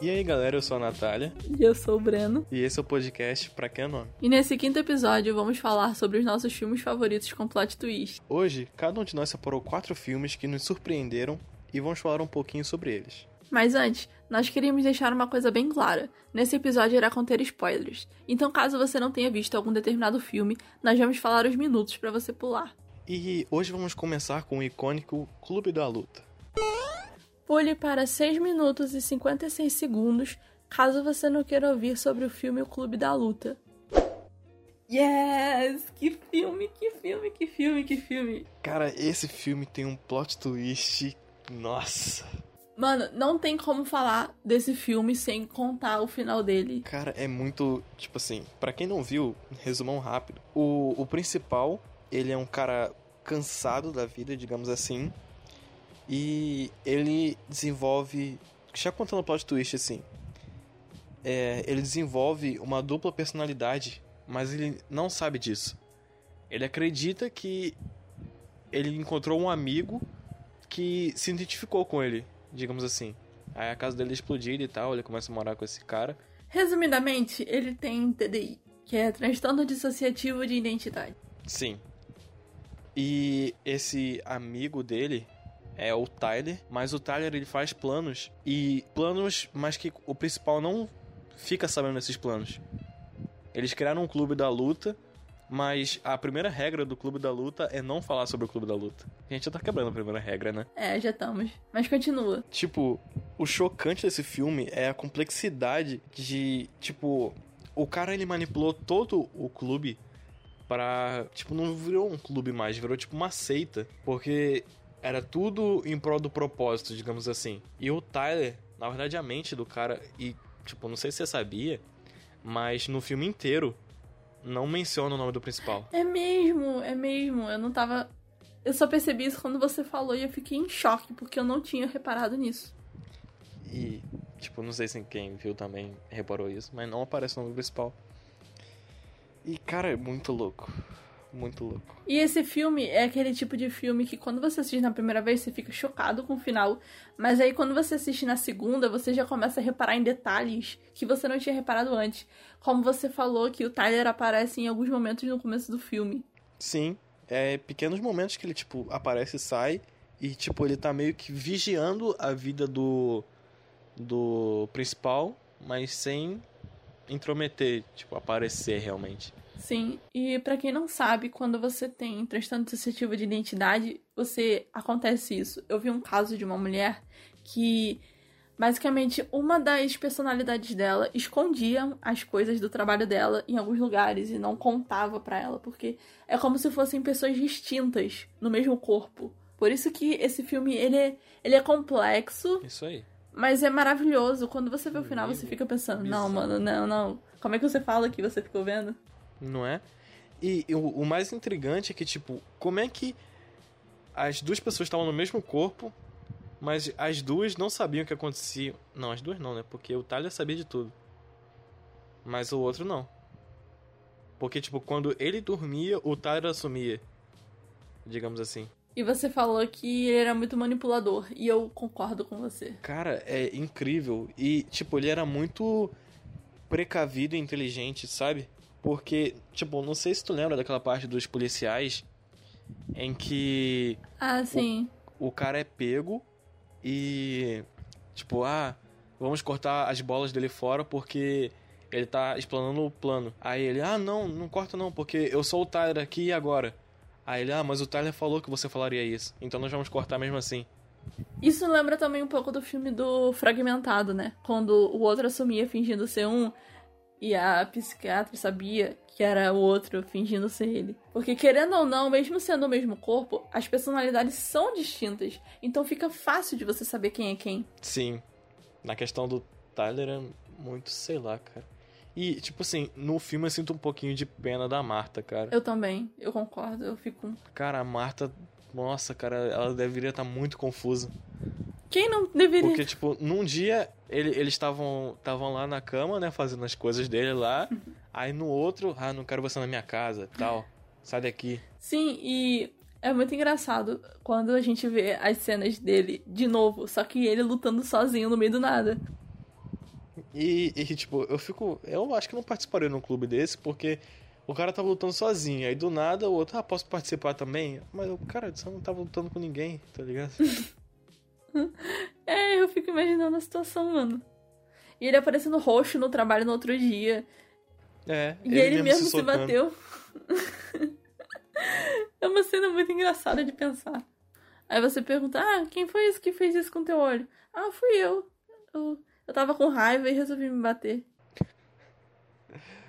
E aí galera, eu sou a Natália. E eu sou o Breno. E esse é o podcast Pra Que é Nome. E nesse quinto episódio vamos falar sobre os nossos filmes favoritos com plot twist. Hoje, cada um de nós separou quatro filmes que nos surpreenderam e vamos falar um pouquinho sobre eles. Mas antes, nós queríamos deixar uma coisa bem clara. Nesse episódio irá conter spoilers. Então, caso você não tenha visto algum determinado filme, nós vamos falar os minutos para você pular. E hoje vamos começar com o icônico Clube da Luta. Pule para 6 minutos e 56 segundos caso você não queira ouvir sobre o filme O Clube da Luta. Yes! Que filme, que filme, que filme, que filme! Cara, esse filme tem um plot twist. Nossa! Mano, não tem como falar desse filme sem contar o final dele. Cara, é muito. Tipo assim, para quem não viu, resumão rápido. O, o principal, ele é um cara cansado da vida, digamos assim. E ele desenvolve. Já contando o plot twist assim. É, ele desenvolve uma dupla personalidade, mas ele não sabe disso. Ele acredita que ele encontrou um amigo que se identificou com ele, digamos assim. Aí a casa dele é explodida e tal, ele começa a morar com esse cara. Resumidamente, ele tem TDI, que é transtorno dissociativo de identidade. Sim. E esse amigo dele é o Tyler, mas o Tyler ele faz planos e planos, mas que o principal não fica sabendo desses planos. Eles criaram um clube da luta, mas a primeira regra do clube da luta é não falar sobre o clube da luta. A gente já tá quebrando a primeira regra, né? É, já estamos. Mas continua. Tipo, o chocante desse filme é a complexidade de, tipo, o cara ele manipulou todo o clube para, tipo, não virou um clube mais, virou tipo uma seita, porque era tudo em prol do propósito, digamos assim. E o Tyler, na verdade, a mente do cara, e, tipo, não sei se você sabia, mas no filme inteiro não menciona o nome do principal. É mesmo, é mesmo. Eu não tava. Eu só percebi isso quando você falou e eu fiquei em choque, porque eu não tinha reparado nisso. E, tipo, não sei se quem viu também reparou isso, mas não aparece o nome principal. E, cara, é muito louco muito louco. E esse filme é aquele tipo de filme que quando você assiste na primeira vez você fica chocado com o final, mas aí quando você assiste na segunda você já começa a reparar em detalhes que você não tinha reparado antes. Como você falou que o Tyler aparece em alguns momentos no começo do filme. Sim, é pequenos momentos que ele tipo aparece e sai e tipo ele tá meio que vigiando a vida do do principal, mas sem intrometer, tipo aparecer realmente. Sim, e para quem não sabe, quando você tem transtorno dissociativo de identidade, você acontece isso. Eu vi um caso de uma mulher que basicamente uma das personalidades dela escondia as coisas do trabalho dela em alguns lugares e não contava para ela, porque é como se fossem pessoas distintas no mesmo corpo. Por isso que esse filme ele é, ele é complexo. Isso aí. Mas é maravilhoso. Quando você vê o final, você fica pensando, não, mano, não, não. Como é que você fala que você ficou vendo? Não é? E, e o, o, mais intrigante é que, tipo, como é que as duas pessoas estavam no mesmo corpo, mas as duas não sabiam o que acontecia. Não, as duas não, né? Porque o Tyler sabia de tudo. Mas o outro não. Porque, tipo, quando ele dormia, o Tyler assumia. Digamos assim. E você falou que ele era muito manipulador. E eu concordo com você. Cara, é incrível. E, tipo, ele era muito precavido e inteligente, sabe? Porque, tipo, não sei se tu lembra daquela parte dos policiais em que. Ah, sim. O, o cara é pego e. Tipo, ah, vamos cortar as bolas dele fora porque ele tá explanando o plano. Aí ele, ah, não, não corta não, porque eu sou o Tyler aqui e agora. Aí ele, ah, mas o Tyler falou que você falaria isso, então nós vamos cortar mesmo assim. Isso lembra também um pouco do filme do Fragmentado, né? Quando o outro assumia fingindo ser um, e a psiquiatra sabia que era o outro fingindo ser ele. Porque, querendo ou não, mesmo sendo o mesmo corpo, as personalidades são distintas. Então fica fácil de você saber quem é quem. Sim. Na questão do Tyler é muito, sei lá, cara. E, tipo assim, no filme eu sinto um pouquinho de pena da Marta, cara. Eu também, eu concordo, eu fico. Cara, a Marta, nossa, cara, ela deveria estar muito confusa. Quem não deveria? Porque, tipo, num dia ele, eles estavam lá na cama, né, fazendo as coisas dele lá. aí no outro, ah, não quero você na minha casa, tal. Sai daqui. Sim, e é muito engraçado quando a gente vê as cenas dele de novo, só que ele lutando sozinho no meio do nada. E, e, tipo, eu fico. Eu acho que não participaria num clube desse, porque o cara tava lutando sozinho. Aí do nada o outro, ah, posso participar também? Mas o cara, você não tava lutando com ninguém, tá ligado? é, eu fico imaginando a situação, mano. E ele aparecendo roxo no trabalho no outro dia. É. E ele, ele mesmo, mesmo se, se bateu. é uma cena muito engraçada de pensar. Aí você pergunta, ah, quem foi esse que fez isso com teu olho? Ah, fui eu. Eu, eu tava com raiva e resolvi me bater.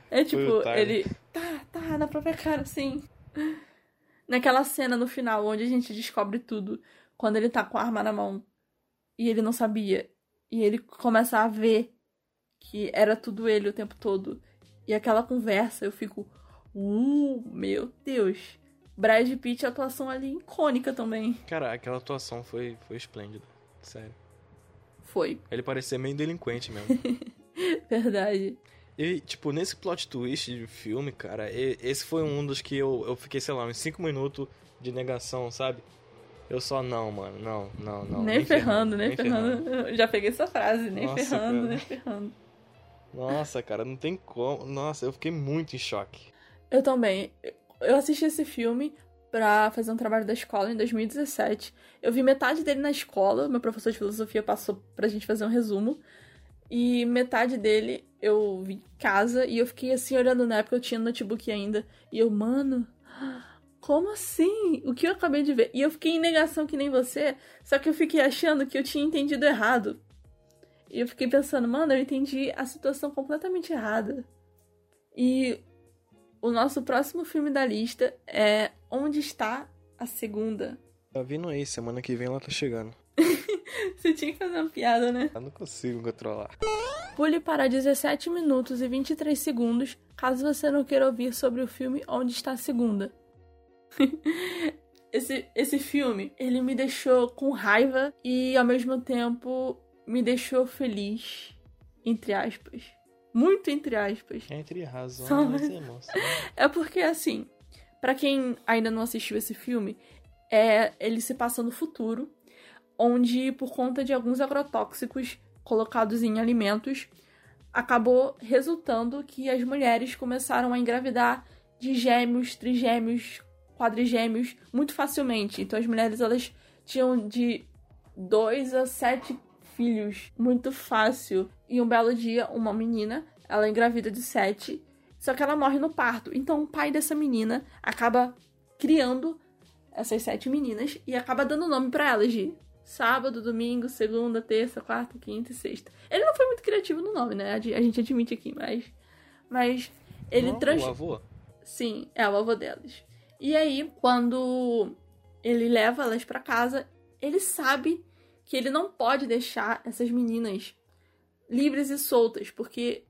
É tipo, ele. Tá, tá, na própria cara, assim. Naquela cena no final, onde a gente descobre tudo. Quando ele tá com a arma na mão. E ele não sabia. E ele começa a ver que era tudo ele o tempo todo. E aquela conversa, eu fico. Uh, meu Deus. Brad Pitt, a atuação ali icônica também. Cara, aquela atuação foi, foi esplêndida. Sério. Foi. Ele parecia meio delinquente mesmo. Verdade. E, tipo, nesse plot twist de filme, cara, esse foi um dos que eu, eu fiquei, sei lá, uns 5 minutos de negação, sabe? Eu só, não, mano, não, não, não. Nem, nem ferrando, ferrando, nem, ferrando. ferrando. Já peguei essa frase, nem Nossa, ferrando, cara. nem ferrando. Nossa, cara, não tem como. Nossa, eu fiquei muito em choque. Eu também. Eu assisti esse filme pra fazer um trabalho da escola em 2017. Eu vi metade dele na escola, meu professor de filosofia passou pra gente fazer um resumo. E metade dele eu vi em casa e eu fiquei assim olhando na época eu tinha notebook ainda. E eu, mano, como assim? O que eu acabei de ver? E eu fiquei em negação que nem você, só que eu fiquei achando que eu tinha entendido errado. E eu fiquei pensando, mano, eu entendi a situação completamente errada. E o nosso próximo filme da lista é Onde Está a Segunda? Tá vindo aí, semana que vem ela tá chegando. Você tinha que fazer uma piada, né? Eu não consigo controlar. Pule para 17 minutos e 23 segundos, caso você não queira ouvir sobre o filme Onde Está a Segunda. esse, esse filme, ele me deixou com raiva e ao mesmo tempo me deixou feliz, entre aspas. Muito entre aspas. Entre razões e emoções. É porque, assim, para quem ainda não assistiu esse filme, é ele se passa no futuro, onde, por conta de alguns agrotóxicos colocados em alimentos, acabou resultando que as mulheres começaram a engravidar de gêmeos, trigêmeos, quadrigêmeos muito facilmente. Então as mulheres elas tinham de dois a sete filhos muito fácil. E um belo dia, uma menina, ela engravida de sete, só que ela morre no parto. Então o pai dessa menina acaba criando essas sete meninas e acaba dando nome para elas de sábado, domingo, segunda, terça, quarta, quinta e sexta. Ele não foi muito criativo no nome, né? A gente admite aqui, mas. Mas ele trans... O avô? Sim, é o avô delas. E aí, quando ele leva elas para casa, ele sabe que ele não pode deixar essas meninas livres e soltas, porque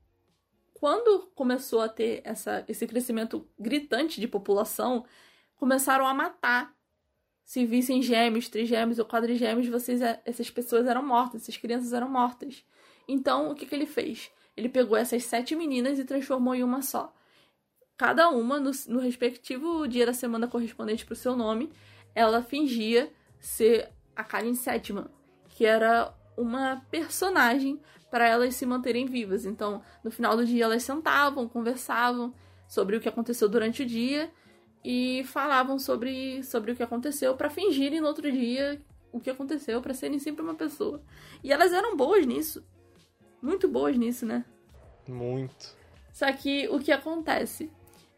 quando começou a ter essa, esse crescimento gritante de população, começaram a matar. Se vissem gêmeos, trigêmeos ou quadrigêmeos, vocês, é, essas pessoas eram mortas, essas crianças eram mortas. Então, o que, que ele fez? Ele pegou essas sete meninas e transformou em uma só. Cada uma, no, no respectivo dia da semana correspondente para o seu nome, ela fingia ser a Karen Sétima, que era uma personagem para elas se manterem vivas. Então, no final do dia, elas sentavam, conversavam sobre o que aconteceu durante o dia e falavam sobre, sobre o que aconteceu para fingirem no outro dia o que aconteceu, para serem sempre uma pessoa. E elas eram boas nisso. Muito boas nisso, né? Muito. Só que o que acontece?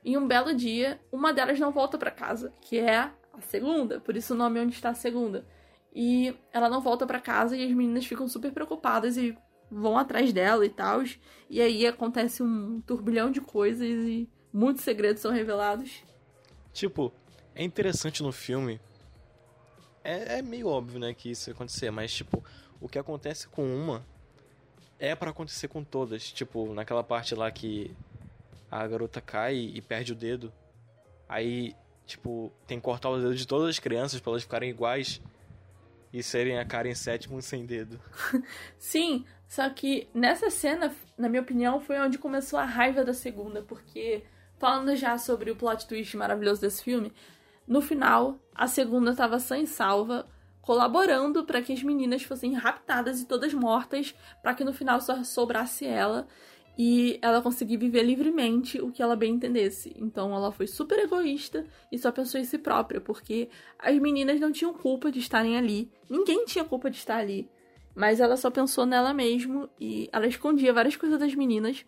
Em um belo dia, uma delas não volta para casa, que é a segunda, por isso o nome é onde está a segunda. E ela não volta para casa e as meninas ficam super preocupadas e vão atrás dela e tal. E aí acontece um turbilhão de coisas e muitos segredos são revelados. Tipo, é interessante no filme. É, é meio óbvio, né, que isso ia acontecer, mas tipo, o que acontece com uma é para acontecer com todas. Tipo, naquela parte lá que a garota cai e perde o dedo. Aí, tipo, tem que cortar o dedo de todas as crianças para elas ficarem iguais e serem a Karen sétimo sem dedo. Sim, só que nessa cena, na minha opinião, foi onde começou a raiva da segunda, porque falando já sobre o plot twist maravilhoso desse filme, no final a segunda estava sem salva, colaborando para que as meninas fossem raptadas e todas mortas, para que no final só sobrasse ela e ela conseguir viver livremente o que ela bem entendesse. Então ela foi super egoísta e só pensou em si própria, porque as meninas não tinham culpa de estarem ali. Ninguém tinha culpa de estar ali. Mas ela só pensou nela mesmo e ela escondia várias coisas das meninas.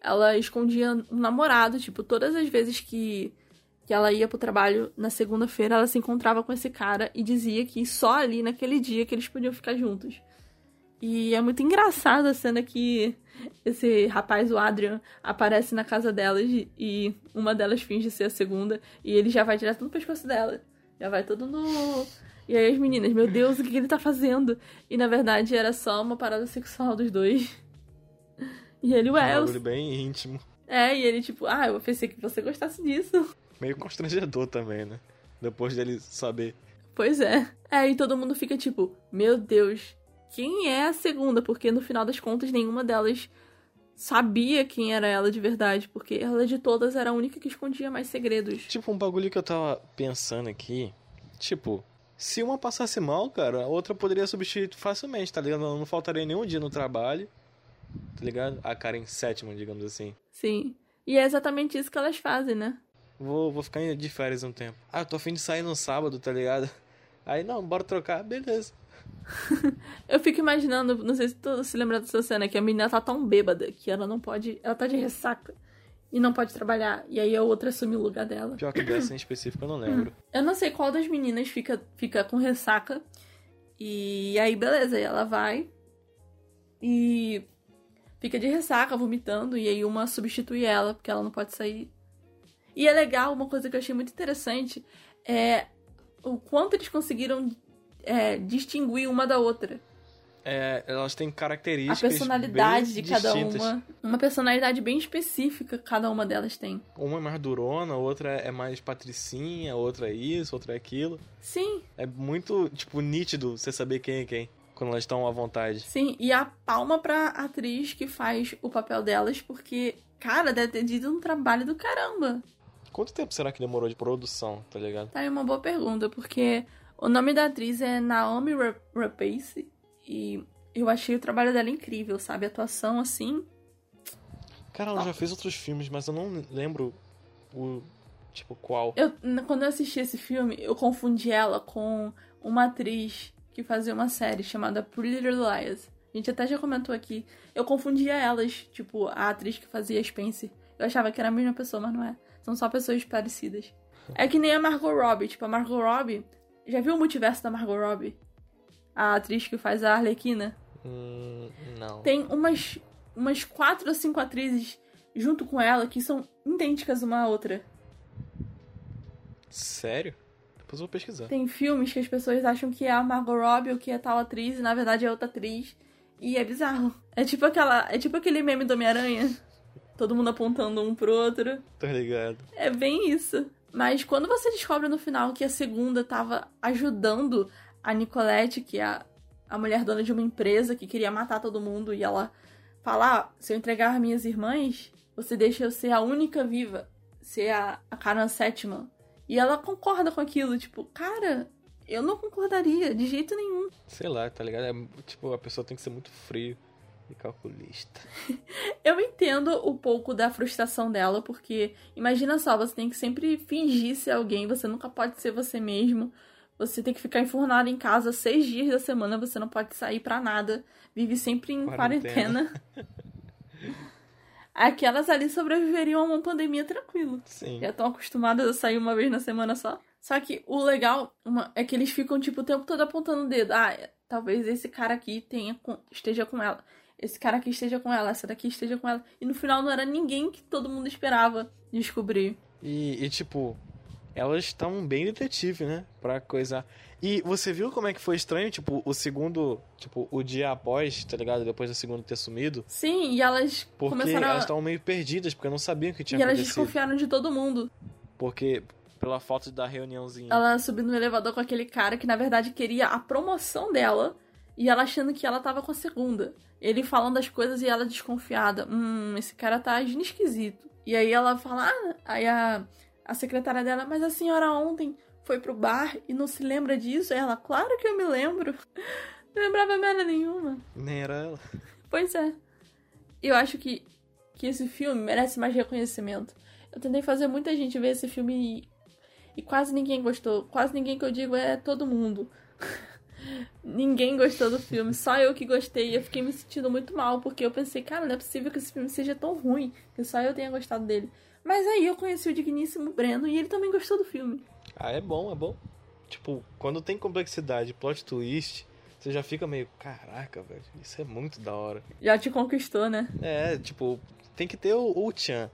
Ela escondia um namorado, tipo, todas as vezes que que ela ia pro trabalho na segunda-feira, ela se encontrava com esse cara e dizia que só ali naquele dia que eles podiam ficar juntos. E é muito engraçada a cena que esse rapaz, o Adrian, aparece na casa delas e uma delas finge ser a segunda e ele já vai direto no pescoço dela. Já vai todo no. E aí as meninas, meu Deus, o que ele tá fazendo? E na verdade era só uma parada sexual dos dois. E ele, ué. É um bem íntimo. É, e ele, tipo, ah, eu pensei que você gostasse disso. Meio constrangedor também, né? Depois dele saber. Pois é. É, e todo mundo fica tipo, meu Deus, quem é a segunda? Porque no final das contas nenhuma delas sabia quem era ela de verdade, porque ela de todas era a única que escondia mais segredos. Tipo, um bagulho que eu tava pensando aqui, tipo, se uma passasse mal, cara, a outra poderia substituir facilmente, tá ligado? Não, faltaria nenhum dia no trabalho, tá ligado? A Karen sétima, digamos assim. Sim. E é exatamente isso que elas fazem, né? Vou, vou ficar de férias um tempo. Ah, tô afim de sair no sábado, tá ligado? Aí, não, bora trocar, beleza. eu fico imaginando, não sei se tu se lembra dessa cena, que a menina tá tão bêbada que ela não pode. Ela tá de ressaca e não pode trabalhar. E aí a outra assume o lugar dela. Pior que dessa em específico eu não lembro. Eu não sei qual das meninas fica, fica com ressaca. E aí, beleza, e ela vai e fica de ressaca, vomitando, e aí uma substitui ela, porque ela não pode sair. E é legal, uma coisa que eu achei muito interessante é o quanto eles conseguiram é, distinguir uma da outra. É, elas têm características. A personalidade de cada uma. Uma personalidade bem específica cada uma delas tem. Uma é mais durona, outra é mais patricinha, outra é isso, outra é aquilo. Sim. É muito, tipo, nítido você saber quem é quem. Quando elas estão à vontade. Sim, e a palma pra atriz que faz o papel delas, porque, cara, deve ter tido um trabalho do caramba. Quanto tempo será que demorou de produção, tá ligado? Tá aí uma boa pergunta, porque o nome da atriz é Naomi Rapace e eu achei o trabalho dela incrível, sabe? A atuação assim. Cara, ela já fez outros filmes, mas eu não lembro o tipo qual. Eu, quando eu assisti esse filme, eu confundi ela com uma atriz que fazia uma série chamada Pretty Little Liars. A gente até já comentou aqui. Eu confundia elas, tipo, a atriz que fazia Spencer. Eu achava que era a mesma pessoa, mas não é. São só pessoas parecidas. É que nem a Margot Robbie. Tipo, a Margot Robbie, já viu o multiverso da Margot Robbie? A atriz que faz a Arlequina? Hum, não. Tem umas, umas quatro ou cinco atrizes junto com ela que são idênticas uma à outra. Sério? Depois eu vou pesquisar. Tem filmes que as pessoas acham que é a Margot Robbie ou que é tal atriz e na verdade é outra atriz. E é bizarro. É tipo aquela. É tipo aquele meme do Homem-Aranha. Todo mundo apontando um pro outro. Tô ligado. É bem isso. Mas quando você descobre no final que a segunda tava ajudando a Nicolette, que é a, a mulher dona de uma empresa que queria matar todo mundo, e ela fala: ah, se eu entregar minhas irmãs, você deixa eu ser a única viva, ser a, a Karen sétima. E ela concorda com aquilo, tipo, cara, eu não concordaria de jeito nenhum. Sei lá, tá ligado? É, tipo, a pessoa tem que ser muito frio e calculista. eu entendo um pouco da frustração dela, porque imagina só, você tem que sempre fingir ser alguém, você nunca pode ser você mesmo. Você tem que ficar enfurnado em casa seis dias da semana, você não pode sair para nada, vive sempre em quarentena. quarentena. Aquelas ali sobreviveriam a uma pandemia tranquilo. Sim. Já estão acostumadas a sair uma vez na semana só. Só que o legal é que eles ficam, tipo, o tempo todo apontando o dedo. Ah, talvez esse cara aqui tenha, esteja com ela esse cara aqui esteja com ela, essa daqui esteja com ela. E no final não era ninguém que todo mundo esperava descobrir. E, e tipo, elas estão bem detetive, né? Pra coisa. E você viu como é que foi estranho, tipo, o segundo, tipo, o dia após, tá ligado? Depois do segundo ter sumido? Sim, e elas porque começaram elas estavam meio perdidas, porque não sabiam o que tinha e acontecido. E elas desconfiaram de todo mundo. Porque, pela foto da reuniãozinha. Ela subiu no elevador com aquele cara que, na verdade, queria a promoção dela. E ela achando que ela tava com a segunda. Ele falando as coisas e ela desconfiada. Hum, esse cara tá agindo esquisito. E aí ela fala, ah, aí a, a secretária dela, mas a senhora ontem foi pro bar e não se lembra disso? Ela, claro que eu me lembro. Não lembrava merda nenhuma. Nem era ela. Pois é. Eu acho que, que esse filme merece mais reconhecimento. Eu tentei fazer muita gente ver esse filme e, e quase ninguém gostou. Quase ninguém que eu digo é todo mundo. ninguém gostou do filme, só eu que gostei. E eu fiquei me sentindo muito mal, porque eu pensei, cara, não é possível que esse filme seja tão ruim, que só eu tenha gostado dele. Mas aí eu conheci o digníssimo Breno e ele também gostou do filme. Ah, é bom, é bom. Tipo, quando tem complexidade, plot twist, você já fica meio, caraca, velho, isso é muito da hora. Já te conquistou, né? É, tipo, tem que ter o, o Chan.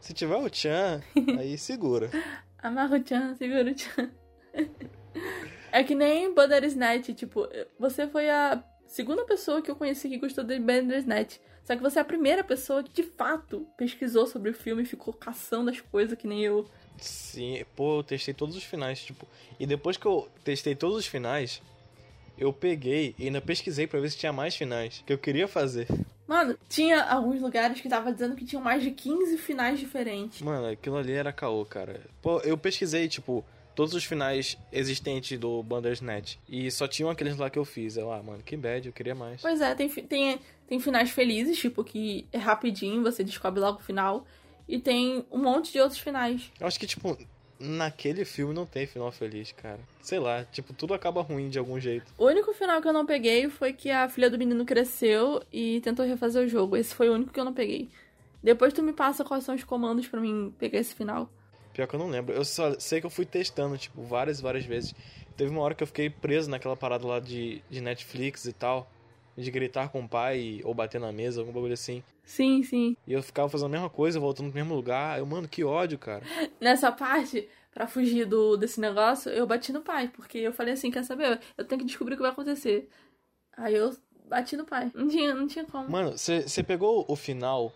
Se tiver o Chan, aí segura. Amarra o Chan, segura o Chan. é que nem Bandersnatch, tipo, você foi a segunda pessoa que eu conheci que gostou de Bandersnatch. Só que você é a primeira pessoa que de fato pesquisou sobre o filme e ficou caçando as coisas que nem eu. Sim, pô, eu testei todos os finais, tipo. E depois que eu testei todos os finais, eu peguei e ainda pesquisei para ver se tinha mais finais que eu queria fazer. Mano, tinha alguns lugares que tava dizendo que tinham mais de 15 finais diferentes. Mano, aquilo ali era caô, cara. Pô, eu pesquisei, tipo, todos os finais existentes do Bandersnatch. E só tinham aqueles lá que eu fiz. Eu, ah, mano, que bad, eu queria mais. Pois é, tem, tem, tem finais felizes, tipo, que é rapidinho, você descobre logo o final. E tem um monte de outros finais. Eu acho que, tipo, naquele filme não tem final feliz, cara. Sei lá, tipo, tudo acaba ruim de algum jeito. O único final que eu não peguei foi que a filha do menino cresceu e tentou refazer o jogo. Esse foi o único que eu não peguei. Depois tu me passa quais são os comandos para mim pegar esse final. Pior que eu não lembro. Eu só sei que eu fui testando, tipo, várias, várias vezes. Teve uma hora que eu fiquei preso naquela parada lá de, de Netflix e tal. De gritar com o pai ou bater na mesa, algum bagulho assim. Sim, sim. E eu ficava fazendo a mesma coisa, voltando pro mesmo lugar. Eu, mano, que ódio, cara. Nessa parte, para fugir do, desse negócio, eu bati no pai. Porque eu falei assim, quer saber? Eu tenho que descobrir o que vai acontecer. Aí eu bati no pai. Não tinha, não tinha como. Mano, você pegou o final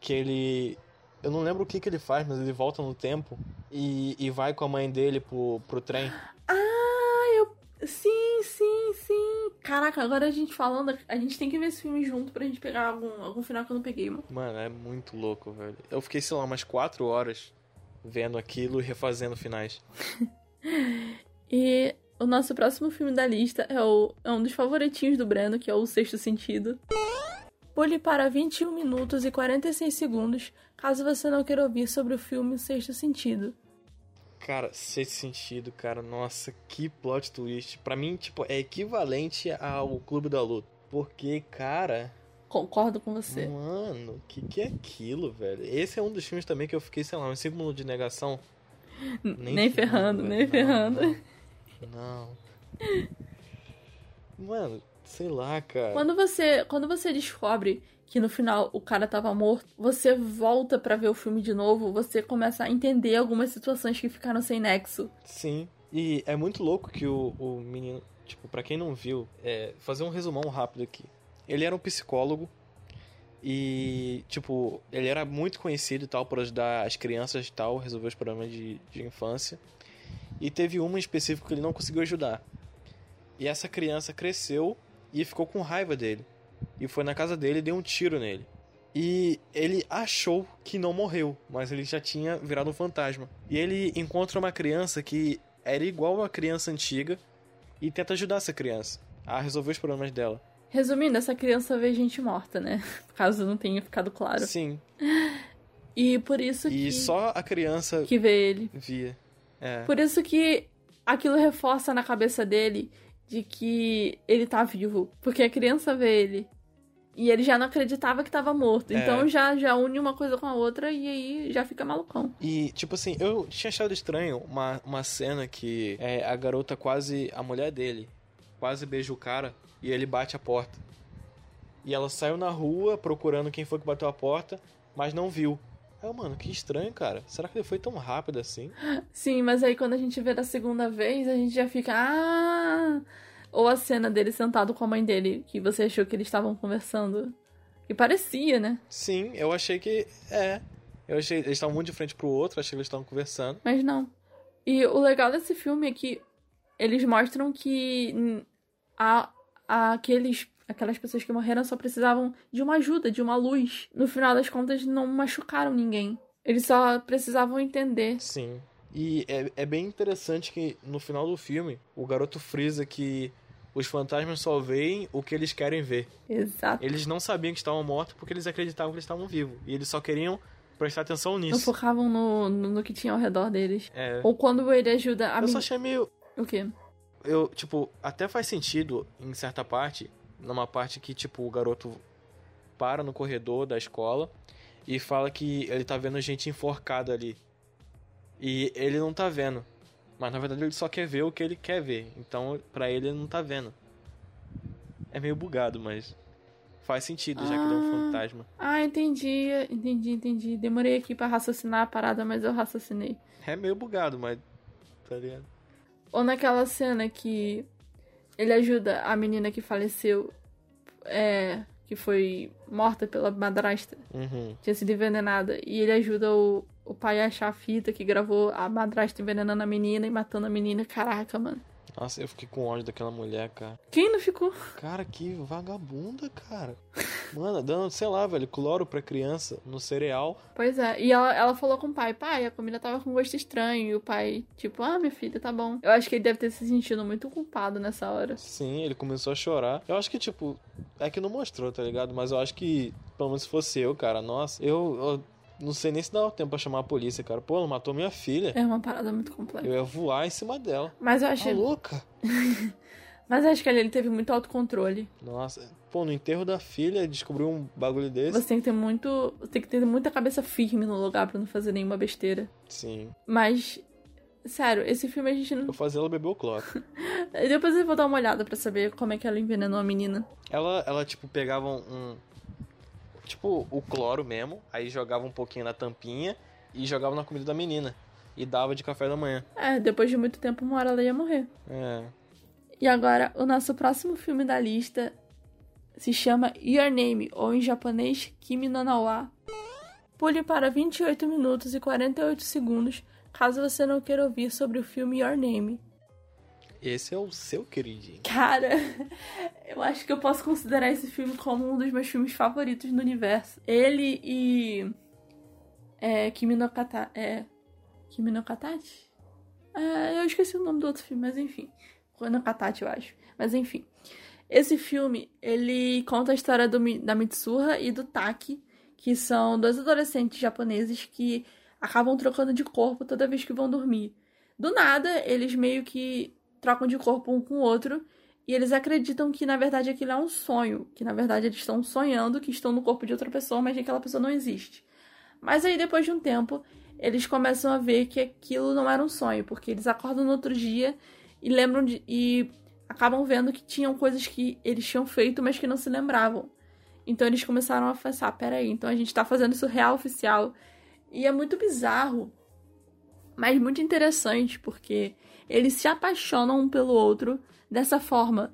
que ele. Eu não lembro o que, que ele faz, mas ele volta no tempo e, e vai com a mãe dele pro, pro trem. Ah, eu. Sim, sim, sim. Caraca, agora a gente falando, a gente tem que ver esse filme junto pra gente pegar algum, algum final que eu não peguei, mano. Mano, é muito louco, velho. Eu fiquei, sei lá, umas quatro horas vendo aquilo e refazendo finais. e o nosso próximo filme da lista é, o, é um dos favoritinhos do Breno, que é o Sexto Sentido. Pule para 21 minutos e 46 segundos, caso você não queira ouvir sobre o filme Sexto Sentido. Cara, Sexto Sentido, cara, nossa, que plot twist. Pra mim, tipo, é equivalente ao Clube da Luta. Porque, cara, Concordo com você. Mano, que que é aquilo, velho? Esse é um dos filmes também que eu fiquei, sei lá, uns 5 minutos de negação. Nem, nem ferrando, nem não, ferrando. Não, não. Mano, sei lá, cara. Quando você, quando você descobre que no final o cara tava morto, você volta para ver o filme de novo, você começa a entender algumas situações que ficaram sem nexo. Sim. E é muito louco que o, o menino, tipo, para quem não viu, é, fazer um resumão rápido aqui. Ele era um psicólogo e, tipo, ele era muito conhecido e tal por ajudar as crianças e tal, resolver os problemas de, de infância. E teve uma em específico que ele não conseguiu ajudar. E essa criança cresceu e ficou com raiva dele. E foi na casa dele e deu um tiro nele. E ele achou que não morreu, mas ele já tinha virado um fantasma. E ele encontra uma criança que era igual à criança antiga e tenta ajudar essa criança a resolver os problemas dela. Resumindo, essa criança vê gente morta, né? Caso não tenha ficado claro. Sim. E por isso que. E só a criança. Que vê ele. Via. É. Por isso que aquilo reforça na cabeça dele de que ele tá vivo. Porque a criança vê ele. E ele já não acreditava que tava morto. É. Então já, já une uma coisa com a outra e aí já fica malucão. E, tipo assim, eu tinha achado estranho uma, uma cena que é, a garota quase. A mulher dele quase beija o cara e ele bate a porta. E ela saiu na rua procurando quem foi que bateu a porta, mas não viu. Aí, mano, que estranho, cara. Será que ele foi tão rápido assim? Sim, mas aí quando a gente vê da segunda vez, a gente já fica. Ah! Ou a cena dele sentado com a mãe dele, que você achou que eles estavam conversando. E parecia, né? Sim, eu achei que. É. Eu achei. Eles estavam muito de frente pro outro, achei que eles estavam conversando. Mas não. E o legal desse filme é que eles mostram que a, a aqueles aquelas pessoas que morreram só precisavam de uma ajuda, de uma luz. No final das contas, não machucaram ninguém. Eles só precisavam entender. Sim. E é, é bem interessante que no final do filme, o garoto frisa que os fantasmas só veem o que eles querem ver. Exato. Eles não sabiam que estavam mortos porque eles acreditavam que eles estavam vivos. E eles só queriam prestar atenção Não nisso. focavam no, no, no que tinha ao redor deles. É. Ou quando ele ajuda a Eu só achei meio. O quê? Eu, tipo, até faz sentido em certa parte. Numa parte que, tipo, o garoto para no corredor da escola e fala que ele tá vendo gente enforcada ali. E ele não tá vendo. Mas na verdade ele só quer ver o que ele quer ver. Então, pra ele, ele não tá vendo. É meio bugado, mas faz sentido, já que ele é um Ah. fantasma. Ah, entendi, entendi, entendi. Demorei aqui pra raciocinar a parada, mas eu raciocinei. É meio bugado, mas. Tá ligado? Ou naquela cena que ele ajuda a menina que faleceu, é, que foi morta pela madrasta, Uhum. tinha sido envenenada, e ele ajuda o, o pai a achar a fita que gravou a madrasta envenenando a menina e matando a menina. Caraca, mano. Nossa, eu fiquei com ódio daquela mulher, cara. Quem não ficou? Cara, que vagabunda, cara. Mano, dando, sei lá, velho, cloro pra criança no cereal. Pois é, e ela, ela falou com o pai, pai, a comida tava com gosto estranho. E o pai, tipo, ah, minha filha, tá bom. Eu acho que ele deve ter se sentido muito culpado nessa hora. Sim, ele começou a chorar. Eu acho que, tipo, é que não mostrou, tá ligado? Mas eu acho que, pelo menos se fosse eu, cara, nossa, eu, eu não sei nem se dá tempo pra chamar a polícia, cara. Pô, ela matou minha filha. É uma parada muito complexa. Eu ia voar em cima dela. Mas eu Tá achei. louca? Mas acho que ali ele teve muito autocontrole. Nossa, pô, no enterro da filha, descobriu um bagulho desse. Você tem que ter muito. Você tem que ter muita cabeça firme no lugar pra não fazer nenhuma besteira. Sim. Mas. Sério, esse filme a gente não. Eu fazia ela beber o cloro. Depois eu vou dar uma olhada pra saber como é que ela envenenou a menina. Ela, ela tipo, pegava um. Tipo, o cloro mesmo, aí jogava um pouquinho na tampinha e jogava na comida da menina. E dava de café da manhã. É, depois de muito tempo, uma hora ela ia morrer. É. E agora, o nosso próximo filme da lista se chama Your Name, ou em japonês, Kimi no Nawa. Pule para 28 minutos e 48 segundos, caso você não queira ouvir sobre o filme Your Name. Esse é o seu queridinho. Cara, eu acho que eu posso considerar esse filme como um dos meus filmes favoritos no universo. Ele e. É. Kimi no Kata. É. Kimi no Katachi? É, eu esqueci o nome do outro filme, mas enfim. No Katachi, eu acho. Mas enfim. Esse filme, ele conta a história do, da Mitsuha e do Taki, que são dois adolescentes japoneses que acabam trocando de corpo toda vez que vão dormir. Do nada, eles meio que trocam de corpo um com o outro e eles acreditam que na verdade aquilo é um sonho, que na verdade eles estão sonhando que estão no corpo de outra pessoa, mas que aquela pessoa não existe. Mas aí depois de um tempo, eles começam a ver que aquilo não era um sonho, porque eles acordam no outro dia e lembram de e acabam vendo que tinham coisas que eles tinham feito, mas que não se lembravam. Então eles começaram a pensar, peraí, então a gente tá fazendo isso real oficial. E é muito bizarro, mas muito interessante, porque eles se apaixonam um pelo outro dessa forma.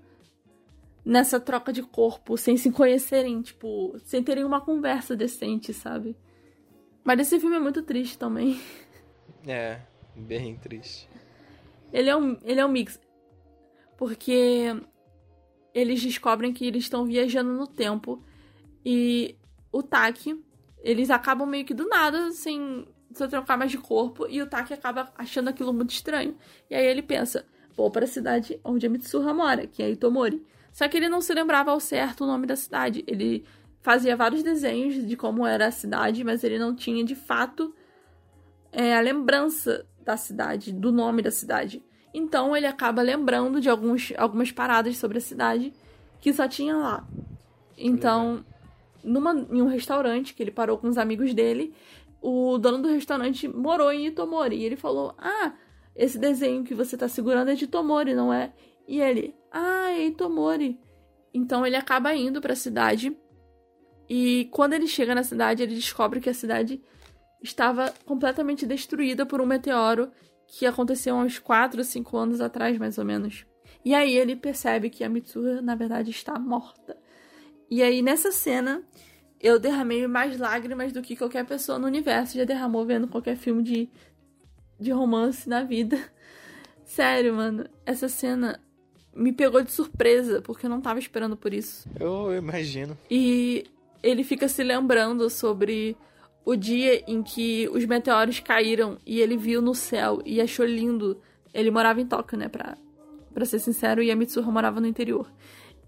Nessa troca de corpo, sem se conhecerem, tipo, sem terem uma conversa decente, sabe? Mas esse filme é muito triste também. É, bem triste. Ele é um, ele é um mix. Porque eles descobrem que eles estão viajando no tempo. E o Taki, eles acabam meio que do nada, sem se trocar mais de corpo. E o Taki acaba achando aquilo muito estranho. E aí ele pensa: vou para a cidade onde a Mitsuha mora, que é Itomori. Só que ele não se lembrava ao certo o nome da cidade. Ele fazia vários desenhos de como era a cidade, mas ele não tinha de fato é, a lembrança da cidade, do nome da cidade. Então ele acaba lembrando de alguns, algumas paradas sobre a cidade que só tinha lá. Então, numa, em um restaurante que ele parou com os amigos dele, o dono do restaurante morou em Itomori. E ele falou: Ah, esse desenho que você tá segurando é de Itomori, não é? E ele: Ah, é Itomori. Então ele acaba indo para a cidade. E quando ele chega na cidade, ele descobre que a cidade estava completamente destruída por um meteoro que aconteceu há uns 4 ou 5 anos atrás, mais ou menos. E aí ele percebe que a Mitsuha, na verdade, está morta. E aí, nessa cena, eu derramei mais lágrimas do que qualquer pessoa no universo já derramou vendo qualquer filme de, de romance na vida. Sério, mano, essa cena me pegou de surpresa, porque eu não tava esperando por isso. Eu, imagino. E ele fica se lembrando sobre o dia em que os meteoros caíram e ele viu no céu e achou lindo. Ele morava em Tóquio, né, pra, pra ser sincero, e a Mitsuha morava no interior.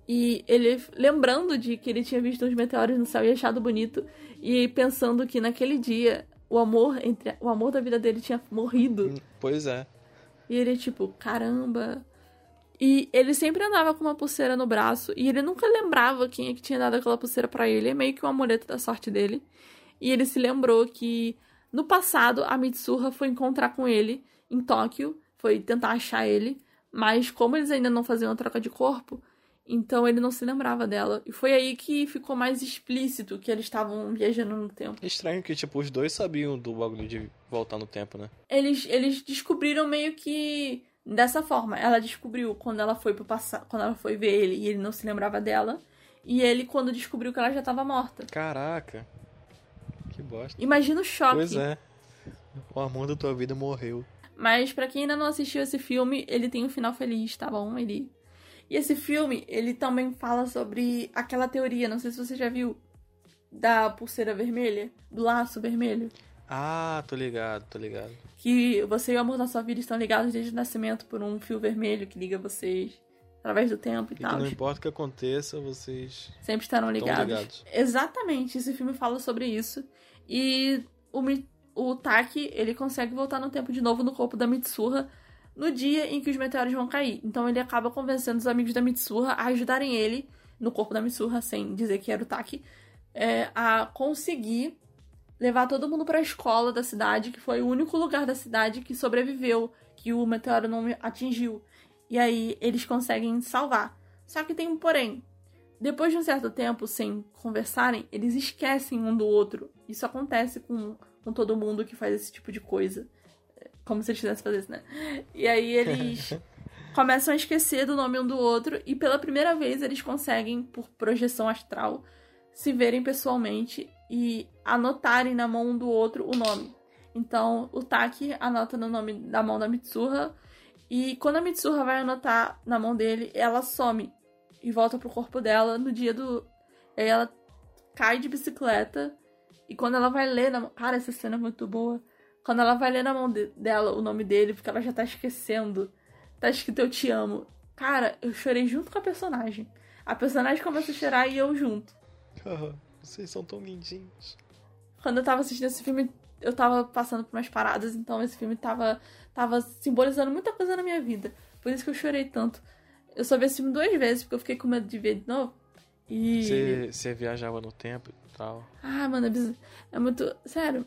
E ele, lembrando de que ele tinha visto os meteoros no céu e achado bonito, e pensando que naquele dia o amor entre o amor da vida dele tinha morrido. Hum, Pois é. E ele, tipo, caramba. E ele sempre andava com uma pulseira no braço. E ele nunca lembrava quem é que tinha dado aquela pulseira pra ele. É meio que um amuleto da sorte dele. E ele se lembrou que no passado a Mitsuha foi encontrar com ele em Tóquio. Foi tentar achar ele. Mas como eles ainda não faziam a troca de corpo, então ele não se lembrava dela. E foi aí que ficou mais explícito que eles estavam viajando no tempo. Estranho que, tipo, os dois sabiam do bagulho de voltar no tempo, né? Eles, eles descobriram meio que dessa forma. Ela descobriu quando ela foi pro passado, quando ela foi ver ele e ele não se lembrava dela. E ele quando descobriu que ela já tava morta. Caraca. Que bosta. Imagina o choque. Pois é. O amor da tua vida morreu. Mas pra quem ainda não assistiu esse filme, ele tem um final feliz, tá bom? Ele E esse filme, ele também fala sobre aquela teoria, não sei se você já viu, da pulseira vermelha, do laço vermelho. Ah, tô ligado, tô ligado. Que você e o amor da sua vida estão ligados desde o nascimento por um fio vermelho que liga vocês através do tempo e, E tal. não importa o que aconteça, vocês. Sempre estarão ligados. ligados. Exatamente, esse filme fala sobre isso. E o, o Taki, ele consegue voltar no tempo de novo no corpo da Mitsuha no dia em que os meteoros vão cair. Então ele acaba convencendo os amigos da Mitsuha a ajudarem ele, no corpo da Mitsuha, sem dizer que era o Taki, é, a conseguir levar todo mundo pra escola da cidade, que foi o único lugar da cidade que sobreviveu, que o meteoro não atingiu. E aí eles conseguem salvar. Só que tem um porém. Depois de um certo tempo sem conversarem, eles esquecem um do outro. Isso acontece com, com todo mundo que faz esse tipo de coisa. Como se eles quisessem fazer isso, né? E aí eles começam a esquecer do nome um do outro e pela primeira vez eles conseguem, por projeção astral, se verem pessoalmente e anotarem na mão um do outro o nome. Então, o Taki anota no nome da mão da Mitsuha e quando a Mitsuha vai anotar na mão dele, ela some e volta pro corpo dela no dia do. Aí ela cai de bicicleta e quando ela vai ler na mão. Cara, essa cena é muito boa. Quando ela vai ler na mão de- dela o nome dele, porque ela já tá esquecendo. Tá escrito Eu Te Amo. Cara, eu chorei junto com a personagem. A personagem começa a chorar e eu junto. Vocês são tão lindinhos. Quando eu tava assistindo esse filme, eu tava passando por umas paradas, então esse filme tava, tava simbolizando muita coisa na minha vida. Por isso que eu chorei tanto. Eu só vi esse filme duas vezes, porque eu fiquei com medo de ver de novo. E. Você, você viajava no tempo e tal. Ah, mano, é, é muito. Sério.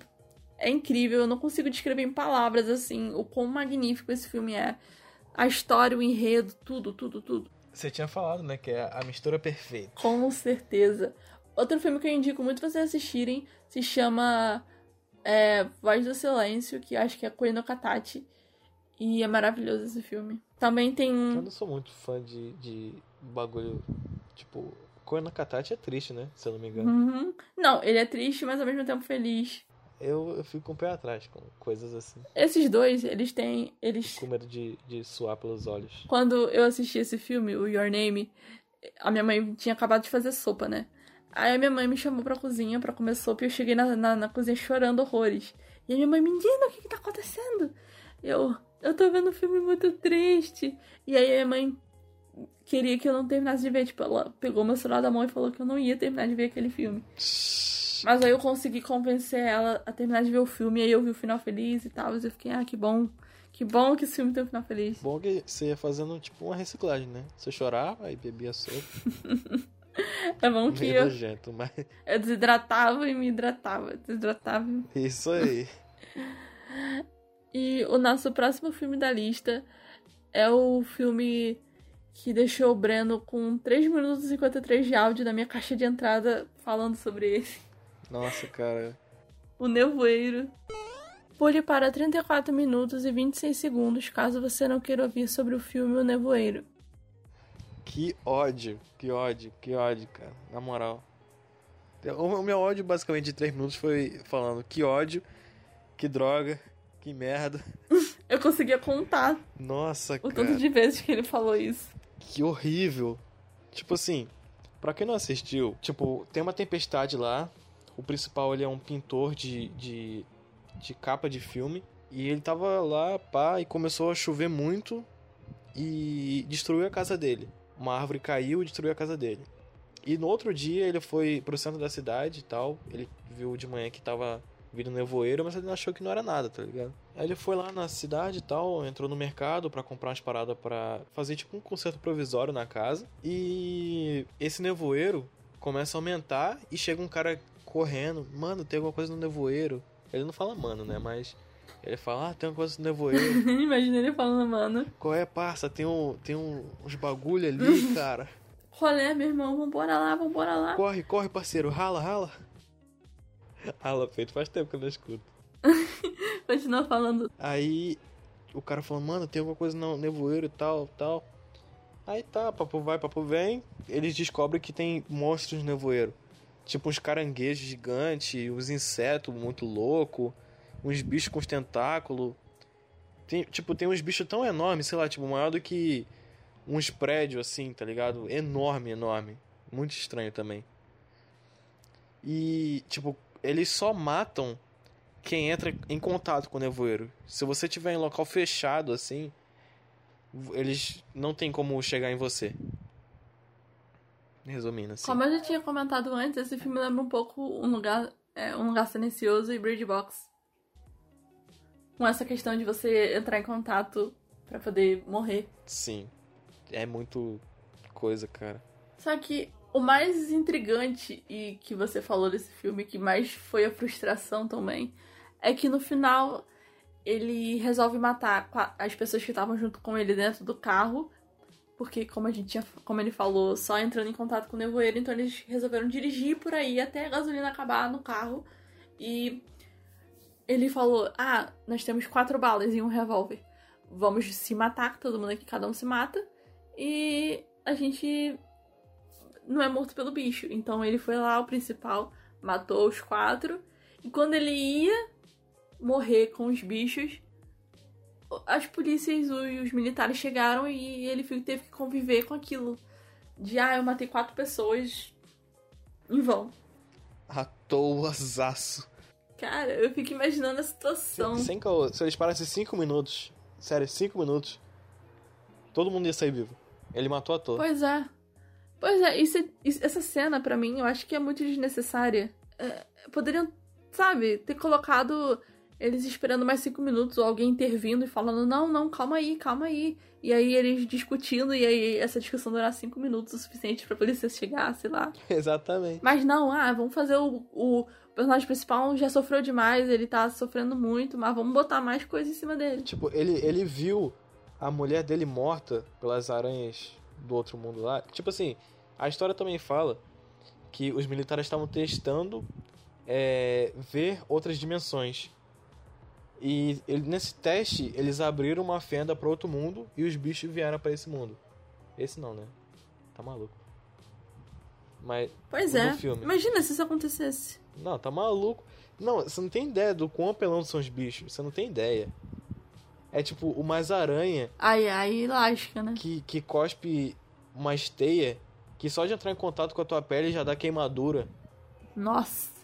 É incrível, eu não consigo descrever em palavras assim o quão magnífico esse filme é. A história, o enredo, tudo, tudo, tudo. Você tinha falado, né, que é a mistura perfeita. Com certeza. Outro filme que eu indico muito vocês assistirem se chama é, Voz do Silêncio, que acho que é Koino Katachi. E é maravilhoso esse filme. Também tem Eu não sou muito fã de, de bagulho. Tipo, Koina Katachi é triste, né? Se eu não me engano. Uhum. Não, ele é triste, mas ao mesmo tempo feliz. Eu, eu fico com o pé atrás com coisas assim. Esses dois, eles têm. Eles Com medo de, de suar pelos olhos. Quando eu assisti esse filme, o Your Name, a minha mãe tinha acabado de fazer sopa, né? Aí a minha mãe me chamou pra cozinha pra comer sopa e eu cheguei na, na, na cozinha chorando horrores. E a minha mãe, menina, o que que tá acontecendo? Eu, eu tô vendo um filme muito triste. E aí a minha mãe queria que eu não terminasse de ver. Tipo, ela pegou meu celular da mão e falou que eu não ia terminar de ver aquele filme. Mas aí eu consegui convencer ela a terminar de ver o filme. E aí eu vi o final feliz e tal. E eu fiquei, ah, que bom. Que bom que esse filme tem um final feliz. Bom que você ia fazendo tipo uma reciclagem, né? Você chorava e bebia sopa. É bom que Meio eu, nojento, mas. eu desidratava e me hidratava. Desidratava. Isso aí. E o nosso próximo filme da lista é o filme que deixou o Breno com 3 minutos e 53 de áudio na minha caixa de entrada falando sobre ele. Nossa, cara. O Nevoeiro. Pule para 34 minutos e 26 segundos caso você não queira ouvir sobre o filme O Nevoeiro. Que ódio, que ódio, que ódio, cara. Na moral. O meu ódio, basicamente, de 3 minutos foi falando que ódio, que droga, que merda. Eu conseguia contar Nossa, o cara. tanto de vezes que ele falou isso. Que horrível. Tipo assim, pra quem não assistiu, tipo, tem uma tempestade lá, O principal ele é um pintor de, de, de capa de filme. E ele tava lá, pá, e começou a chover muito e destruiu a casa dele. Uma árvore caiu e destruiu a casa dele. E no outro dia ele foi pro centro da cidade e tal. Ele viu de manhã que tava vindo nevoeiro, mas ele achou que não era nada, tá ligado? Aí ele foi lá na cidade e tal, entrou no mercado para comprar umas paradas para fazer tipo um concerto provisório na casa. E esse nevoeiro começa a aumentar e chega um cara correndo. Mano, tem alguma coisa no nevoeiro. Ele não fala mano, né? Mas ele fala, ah, tem uma coisa no nevoeiro. Imagina ele falando, mano. Qual é, parça? Tem, um, tem um, uns bagulho ali, cara. Rolé, meu irmão, vambora lá, vambora lá. Corre, corre, parceiro. Rala, rala. Rala, feito. Faz tempo que eu não escuto. Continua falando. Aí o cara falou, mano, tem alguma coisa no nevoeiro e tal, tal. Aí tá, papo vai, papo vem. Eles descobrem que tem monstros no nevoeiro. Tipo uns caranguejos gigantes, uns insetos muito louco, uns bichos com tentáculo. Tem, tipo, tem uns bichos tão enormes, sei lá, tipo, maior do que uns prédios assim, tá ligado? Enorme, enorme. Muito estranho também. E, tipo, eles só matam quem entra em contato com o nevoeiro. Se você tiver em local fechado assim, eles não tem como chegar em você. Resumindo assim. Como eu já tinha comentado antes, esse filme lembra um pouco um lugar, é, um lugar silencioso e Bridge Box. Com essa questão de você entrar em contato para poder morrer. Sim. É muito coisa, cara. Só que o mais intrigante e que você falou desse filme, que mais foi a frustração também, é que no final ele resolve matar as pessoas que estavam junto com ele dentro do carro, porque como a gente tinha, como ele falou, só entrando em contato com o nevoeiro, então eles resolveram dirigir por aí até a gasolina acabar no carro e ele falou: "Ah, nós temos quatro balas e um revólver. Vamos se matar, todo mundo aqui, cada um se mata e a gente não é morto pelo bicho. Então ele foi lá, o principal, matou os quatro. E quando ele ia morrer com os bichos, as polícias e os militares chegaram e ele teve que conviver com aquilo. De, ah, eu matei quatro pessoas em vão. À toazaço. Cara, eu fico imaginando a situação. Se, sem caô, se eles parassem cinco minutos, sério, cinco minutos, todo mundo ia sair vivo. Ele matou a toa. Pois é. Pois é, isso, isso, essa cena, para mim, eu acho que é muito desnecessária. É, poderiam, sabe, ter colocado eles esperando mais cinco minutos, ou alguém intervindo e falando, não, não, calma aí, calma aí. E aí eles discutindo, e aí essa discussão durar cinco minutos o suficiente pra polícia chegar, sei lá. Exatamente. Mas não, ah, vamos fazer o, o personagem principal já sofreu demais, ele tá sofrendo muito, mas vamos botar mais coisa em cima dele. Tipo, ele, ele viu a mulher dele morta pelas aranhas do outro mundo lá. Tipo assim, a história também fala que os militares estavam testando é, ver outras dimensões. E ele, nesse teste, eles abriram uma fenda para outro mundo e os bichos vieram para esse mundo. Esse não, né? Tá maluco. Mas. Pois é. Filme, Imagina se isso acontecesse. Não, tá maluco. Não, você não tem ideia do quão apelão são os bichos. Você não tem ideia. É tipo umas aranha. Ai, ai, lasca, né? Que, que cospe uma esteia que só de entrar em contato com a tua pele já dá queimadura. Nossa.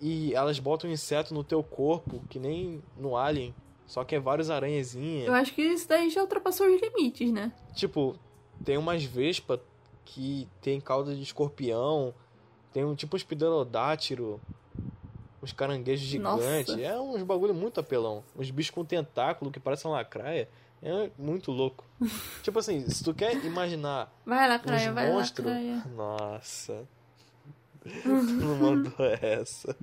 E elas botam um inseto no teu corpo, que nem no Alien. Só que é vários aranhazinhas. Eu acho que isso daí já ultrapassou os limites, né? Tipo, tem umas vespas que tem cauda de escorpião. Tem um tipo espidelodátiro. Uns caranguejos gigantes. Nossa. É uns bagulho muito apelão. Uns bichos com tentáculo que parecem lacraia. É muito louco. tipo assim, se tu quer imaginar. Vai lá, Craia, vai monstros, lá, Craia. Nossa. Tu não mandou essa.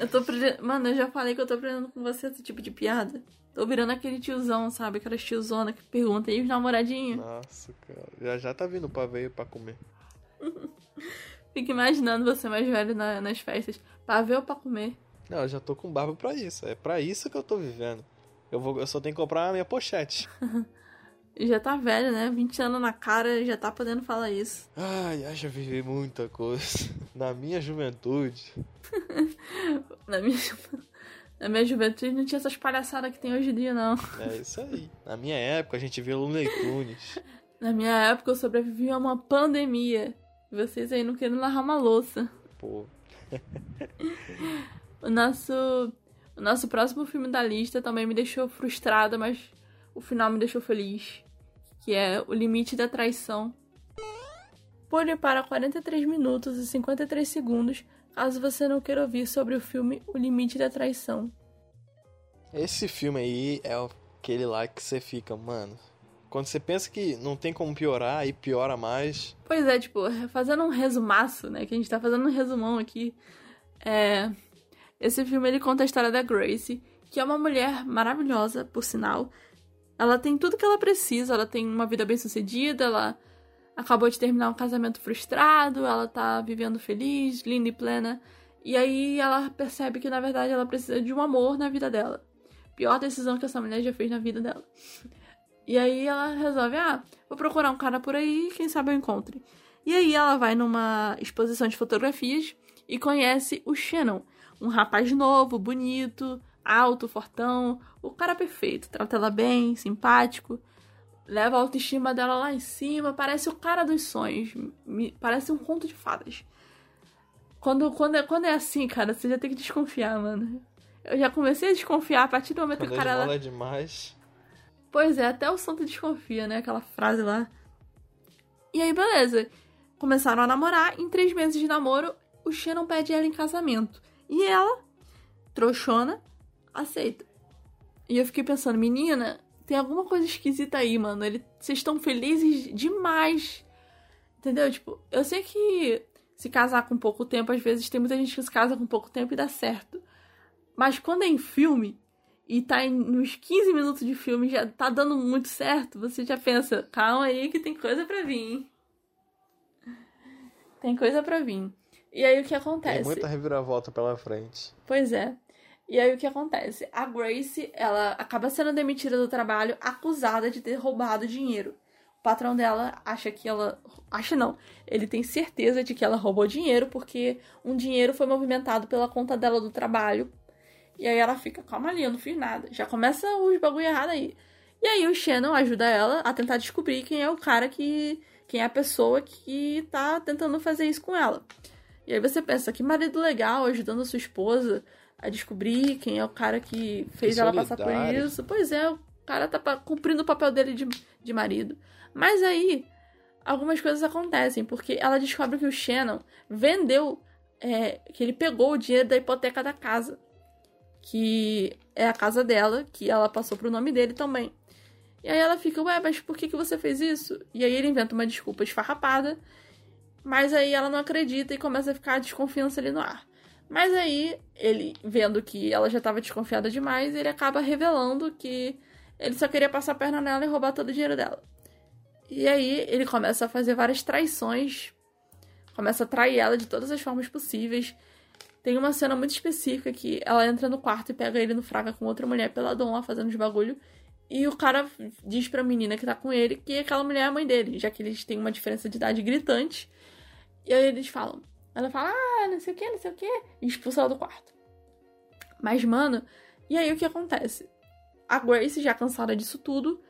eu tô aprendendo. Mano, eu já falei que eu tô aprendendo com você esse tipo de piada. Tô virando aquele tiozão, sabe? Aquela tiozona que pergunta e os namoradinhos. Nossa, cara. Já já tá vindo pra ver pra comer. Fico imaginando você mais velho na, nas festas. Pra ver ou pra comer? Não, eu já tô com barba pra isso. É pra isso que eu tô vivendo. Eu, vou, eu só tenho que comprar a minha pochete. já tá velho, né? 20 anos na cara, já tá podendo falar isso. Ai, ai, já vivi muita coisa. Na minha juventude. na, minha, na minha juventude não tinha essas palhaçadas que tem hoje em dia, não. É isso aí. Na minha época a gente via Looney Tunes. Na minha época eu sobrevivi a uma pandemia. Vocês aí não querendo lavar uma louça. Pô. o nosso. O nosso próximo filme da lista também me deixou frustrada, mas o final me deixou feliz. Que é O Limite da Traição. Pule para 43 minutos e 53 segundos, caso você não queira ouvir sobre o filme O Limite da Traição. Esse filme aí é aquele lá que você fica, mano, quando você pensa que não tem como piorar, aí piora mais. Pois é, tipo, fazendo um resumaço, né? Que a gente tá fazendo um resumão aqui. É... Esse filme ele conta a história da Grace, que é uma mulher maravilhosa, por sinal. Ela tem tudo que ela precisa, ela tem uma vida bem sucedida, ela acabou de terminar um casamento frustrado, ela tá vivendo feliz, linda e plena. E aí ela percebe que na verdade ela precisa de um amor na vida dela. Pior decisão que essa mulher já fez na vida dela. E aí ela resolve, ah, vou procurar um cara por aí, quem sabe eu encontre. E aí ela vai numa exposição de fotografias e conhece o Shannon, um rapaz novo, bonito, alto, fortão, o cara perfeito, trata ela bem, simpático, leva a autoestima dela lá em cima, parece o cara dos sonhos, parece um conto de fadas. Quando, quando, é, quando é assim, cara, você já tem que desconfiar, mano. Eu já comecei a desconfiar a partir do momento quando que o cara. Ela... é demais. Pois é, até o santo desconfia, né? Aquela frase lá. E aí, beleza. Começaram a namorar. Em três meses de namoro, o Shannon pede ela em casamento. E ela, trouxona, aceita. E eu fiquei pensando, menina, tem alguma coisa esquisita aí, mano. Ele, vocês estão felizes demais. Entendeu? Tipo, eu sei que se casar com pouco tempo, às vezes tem muita gente que se casa com pouco tempo e dá certo. Mas quando é em filme, e tá em, nos 15 minutos de filme já tá dando muito certo, você já pensa, calma aí que tem coisa para vir. Tem coisa para vir. E aí o que acontece? Tem muita reviravolta pela frente. Pois é. E aí o que acontece? A Grace, ela acaba sendo demitida do trabalho acusada de ter roubado dinheiro. O patrão dela acha que ela. Acha não. Ele tem certeza de que ela roubou dinheiro porque um dinheiro foi movimentado pela conta dela do trabalho e aí ela fica, calma ali, eu não fiz nada. Já começa os bagulho errado aí. E aí o Shannon ajuda ela a tentar descobrir quem é o cara que. quem é a pessoa que tá tentando fazer isso com ela. E aí você pensa, que marido legal ajudando a sua esposa a descobrir quem é o cara que fez que ela passar por isso. Pois é, o cara tá cumprindo o papel dele de, de marido. Mas aí, algumas coisas acontecem, porque ela descobre que o Shannon vendeu. É, que ele pegou o dinheiro da hipoteca da casa que é a casa dela, que ela passou pro nome dele também. E aí ela fica, ué, mas por que, que você fez isso? E aí ele inventa uma desculpa esfarrapada, mas aí ela não acredita e começa a ficar a desconfiança ali no ar. Mas aí, ele, vendo que ela já estava desconfiada demais, ele acaba revelando que ele só queria passar a perna nela e roubar todo o dinheiro dela. E aí ele começa a fazer várias traições, começa a trair ela de todas as formas possíveis. Tem uma cena muito específica que ela entra no quarto e pega ele no fraga com outra mulher peladão lá fazendo os bagulho. E o cara diz pra menina que tá com ele que aquela mulher é a mãe dele, já que eles têm uma diferença de idade gritante. E aí eles falam. Ela fala, ah, não sei o que, não sei o que. E expulsa ela do quarto. Mas, mano, e aí o que acontece? A Grace, já cansada disso tudo,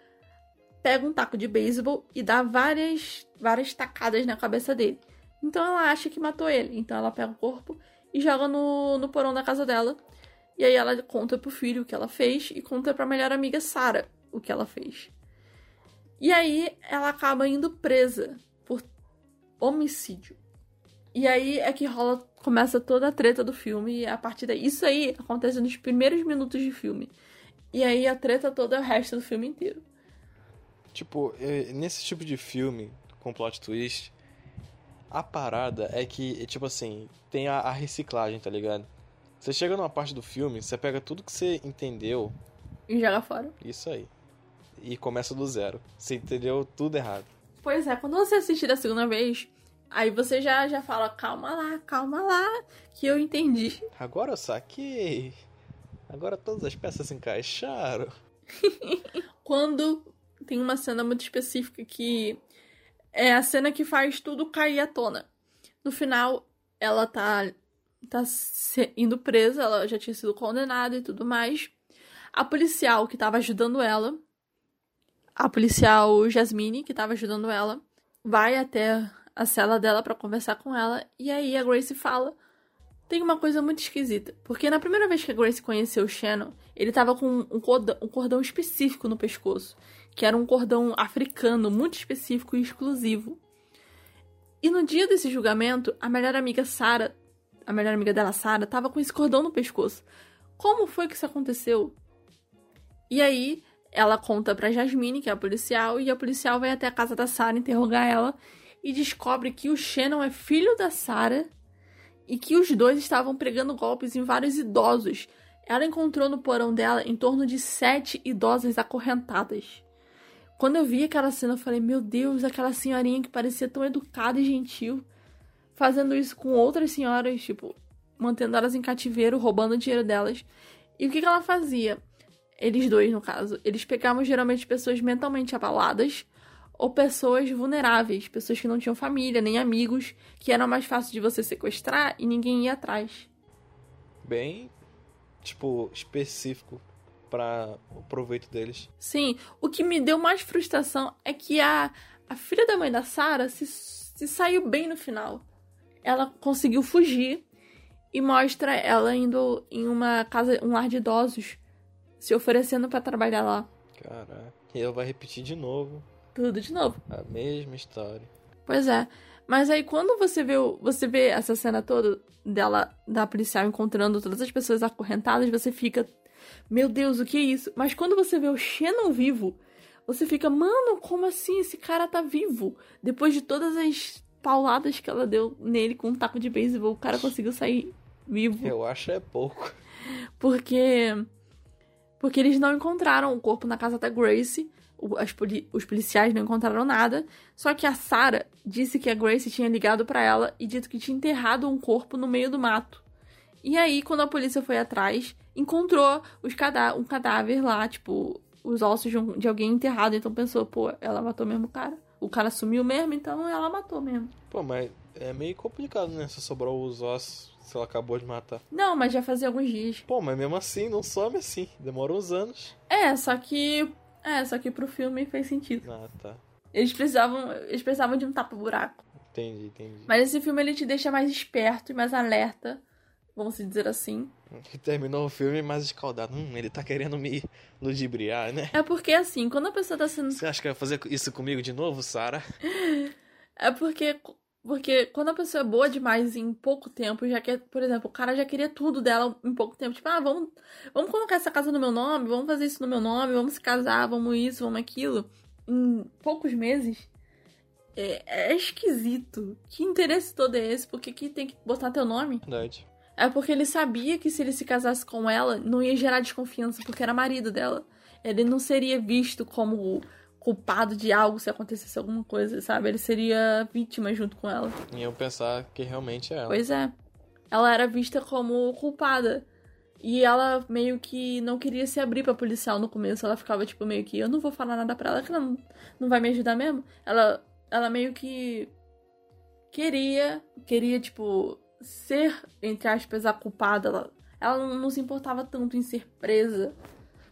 pega um taco de beisebol e dá várias, várias tacadas na cabeça dele. Então ela acha que matou ele. Então ela pega o corpo e joga no, no porão da casa dela. E aí ela conta pro filho o que ela fez e conta pra melhor amiga Sara o que ela fez. E aí ela acaba indo presa por homicídio. E aí é que rola, começa toda a treta do filme e a partir daí. Isso aí acontece nos primeiros minutos de filme. E aí a treta toda é o resto do filme inteiro. Tipo, é, nesse tipo de filme com plot twist, a parada é que, tipo assim, tem a, a, reciclagem, tá ligado? Você chega numa parte do filme, você pega tudo que você entendeu. E joga fora. Isso aí. E começa do zero. Você entendeu tudo errado. Pois é, quando você assistir da segunda vez, aí você já, já fala, calma lá, calma lá, que eu entendi. Agora eu saquei. Agora todas as peças se encaixaram. quando tem uma cena muito específica que é a cena que faz tudo cair à tona. No final, ela tá, tá indo presa, ela já tinha sido condenada e tudo mais. A policial que tava ajudando ela a policial Jasmine, que tava ajudando ela, vai até a cela dela para conversar com ela. E aí a Grace fala: tem uma coisa muito esquisita. Porque na primeira vez que a Grace conheceu o Shannon, ele tava com um cordão, um cordão específico no pescoço. Que era um cordão africano, muito específico e exclusivo. E no dia desse julgamento, a melhor amiga Sarah, a melhor amiga dela, Sarah, tava com esse cordão no pescoço. Como foi que isso aconteceu? E aí, ela conta pra Jasmine, que é a policial, e a policial vai até a casa da Sarah interrogar ela e descobre que o Shannon é filho da Sarah e que os dois estavam pregando golpes em vários idosos. Ela encontrou no porão dela em torno de sete idosas acorrentadas. Quando eu vi aquela cena, eu falei: Meu Deus, aquela senhorinha que parecia tão educada e gentil, fazendo isso com outras senhoras, tipo, mantendo elas em cativeiro, roubando o dinheiro delas. E o que, que ela fazia? Eles dois, no caso, eles pegavam geralmente pessoas mentalmente abaladas ou pessoas vulneráveis, pessoas que não tinham família, nem amigos, que eram mais fáceis de você sequestrar e ninguém ia atrás. Bem, tipo, específico para o proveito deles. Sim, o que me deu mais frustração é que a, a filha da mãe da Sarah se, se saiu bem no final. Ela conseguiu fugir e mostra ela indo em uma casa, um lar de idosos, se oferecendo para trabalhar lá. Caraca, e ela vai repetir de novo tudo de novo. A mesma história. Pois é. Mas aí quando você vê, você vê essa cena toda dela, da policial encontrando todas as pessoas acorrentadas, você fica, meu Deus, o que é isso? Mas quando você vê o Shannon vivo, você fica, mano, como assim? Esse cara tá vivo? Depois de todas as pauladas que ela deu nele com um taco de beisebol, o cara conseguiu sair vivo. Eu acho é pouco. Porque. Porque eles não encontraram o corpo na casa da Grace poli os policiais não encontraram nada, só que a Sarah disse que a Grace tinha ligado para ela e dito que tinha enterrado um corpo no meio do mato. E aí, quando a polícia foi atrás, encontrou os cadá um cadáver lá, tipo, os ossos de, um, de, alguém enterrado. Então pensou, pô, ela matou mesmo o cara. O cara sumiu mesmo, então ela matou mesmo. Pô, mas é meio complicado, né? Se sobrou os ossos, se ela acabou de matar. Não, mas já fazia alguns dias. Pô, mas mesmo assim, não some assim. Demora uns anos. É, só que é, só que pro filme fez sentido. Ah, tá. Eles precisavam, eles precisavam de um tapa-buraco. Entendi, entendi. Mas esse filme ele te deixa mais esperto e mais alerta, vamos dizer assim. Terminou o filme mais escaldado. Hum, ele tá querendo me ludibriar, né? É porque assim, quando a pessoa tá sendo. Você acha que vai fazer isso comigo de novo, Sara? é porque porque quando a pessoa é boa demais em pouco tempo, já quer, por exemplo, o cara já queria tudo dela em pouco tempo. Tipo, ah, vamos, vamos colocar essa casa no meu nome, vamos fazer isso no meu nome, vamos se casar, vamos isso, vamos aquilo. Em poucos meses. É, é esquisito. Que interesse todo é esse? Por que, que tem que botar teu nome? Verdade. É porque ele sabia que se ele se casasse com ela, não ia gerar desconfiança, porque era marido dela. Ele não seria visto como culpado de algo se acontecesse alguma coisa, sabe? Ele seria vítima junto com ela. E eu pensar que realmente é ela. Pois é. Ela era vista como culpada. E ela meio que não queria se abrir pra policial no começo. Ela ficava, tipo, meio que, eu não vou falar nada pra ela, que ela não, não vai me ajudar mesmo. Ela, ela meio que queria, queria, tipo, ser, entre aspas, a culpada. Ela, ela não, não se importava tanto em ser presa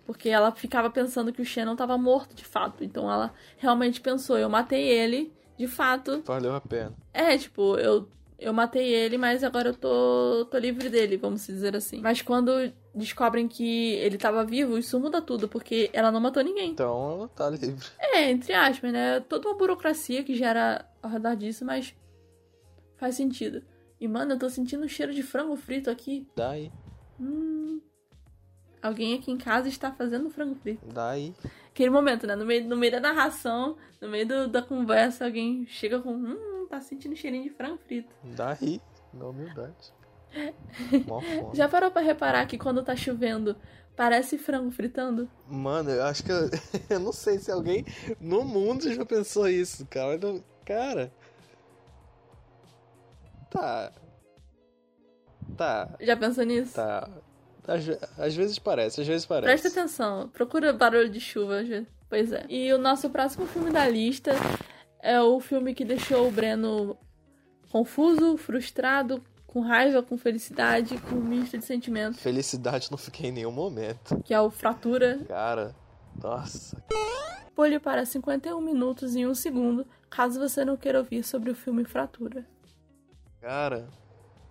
porque ela ficava pensando que o Shannon estava morto de fato. Então ela realmente pensou: eu matei ele, de fato. Valeu a pena. É, tipo, eu, eu matei ele, mas agora eu tô, tô livre dele, vamos dizer assim. Mas quando descobrem que ele estava vivo, isso muda tudo, porque ela não matou ninguém. Então ela tá livre. É, entre aspas, né? Toda uma burocracia que gera ao redor disso, mas faz sentido. E, mano, eu tô sentindo um cheiro de frango frito aqui. Daí. Hum. Alguém aqui em casa está fazendo frango frito. Daí. Aquele momento, né? No meio, no meio da narração, no meio do, da conversa, alguém chega com. Hum, tá sentindo cheirinho de frango frito. Daí, na humildade. Já parou pra reparar que quando tá chovendo, parece frango fritando? Mano, eu acho que. Eu, eu não sei se alguém no mundo já pensou isso, cara. Cara. Tá. Tá. Já pensou nisso? Tá. Às, às vezes parece, às vezes parece. Presta atenção, procura barulho de chuva. Pois é. E o nosso próximo filme da lista é o filme que deixou o Breno confuso, frustrado, com raiva, com felicidade, com um misto de sentimentos. Felicidade não fiquei em nenhum momento. Que é o Fratura. Cara, Nossa. Pule para 51 minutos e 1 segundo, caso você não queira ouvir sobre o filme Fratura. Cara.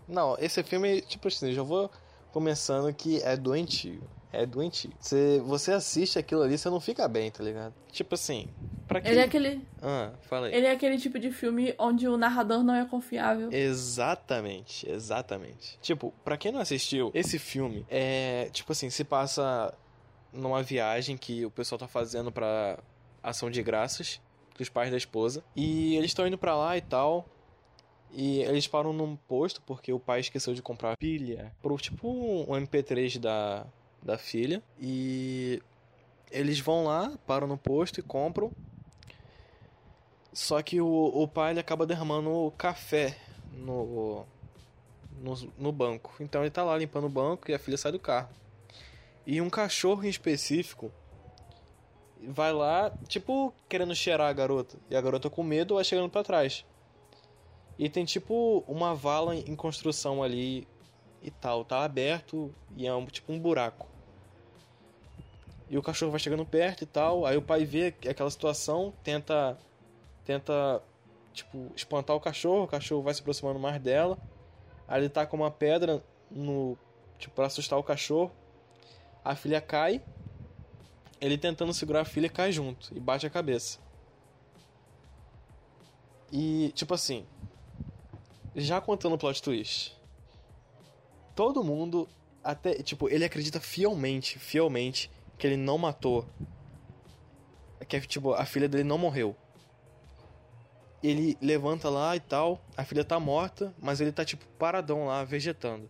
Não, esse filme, tipo assim, já vou começando que é doentio. É doentio. Você, você assiste aquilo ali, você não fica bem, tá ligado? Tipo assim, pra quem... Ele é aquele. Ah, fala aí. Ele é aquele tipo de filme onde o narrador não é confiável. Exatamente, exatamente. Tipo, pra quem não assistiu, esse filme é, tipo assim, se passa numa viagem que o pessoal tá fazendo pra ação de graças dos pais da esposa. E eles estão indo pra lá e tal. E eles param num posto porque o pai esqueceu de comprar pilha pro tipo um MP3 da, da filha. E eles vão lá, param no posto e compram. Só que o, o pai ele acaba derramando café no, no, no banco. Então ele tá lá limpando o banco e a filha sai do carro. E um cachorro em específico vai lá, tipo, querendo cheirar a garota. E a garota com medo vai chegando para trás. E tem tipo uma vala em construção ali e tal. Tá aberto e é um, tipo um buraco. E o cachorro vai chegando perto e tal. Aí o pai vê aquela situação, tenta. Tenta, tipo, espantar o cachorro. O cachorro vai se aproximando mais dela. Aí ele tá com uma pedra no. Tipo, pra assustar o cachorro. A filha cai. Ele tentando segurar a filha cai junto e bate a cabeça. E, tipo assim. Já contando o plot twist. Todo mundo. Até. Tipo, ele acredita fielmente, fielmente, que ele não matou. Que, tipo, a filha dele não morreu. Ele levanta lá e tal. A filha tá morta, mas ele tá, tipo, paradão lá, vegetando.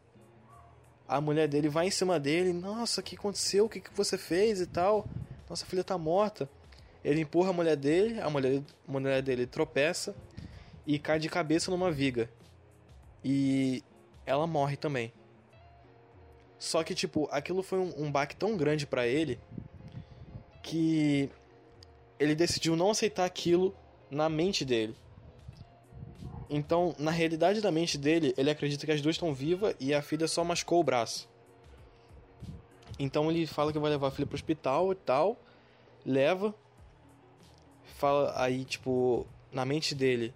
A mulher dele vai em cima dele. Nossa, o que aconteceu? O que, que você fez e tal? Nossa filha tá morta. Ele empurra a mulher dele, a mulher, a mulher dele tropeça e cai de cabeça numa viga. E ela morre também. Só que, tipo, aquilo foi um, um baque tão grande para ele que ele decidiu não aceitar aquilo na mente dele. Então, na realidade da mente dele, ele acredita que as duas estão vivas e a filha só machucou o braço. Então ele fala que vai levar a filha pro hospital e tal. Leva. Fala aí, tipo, na mente dele,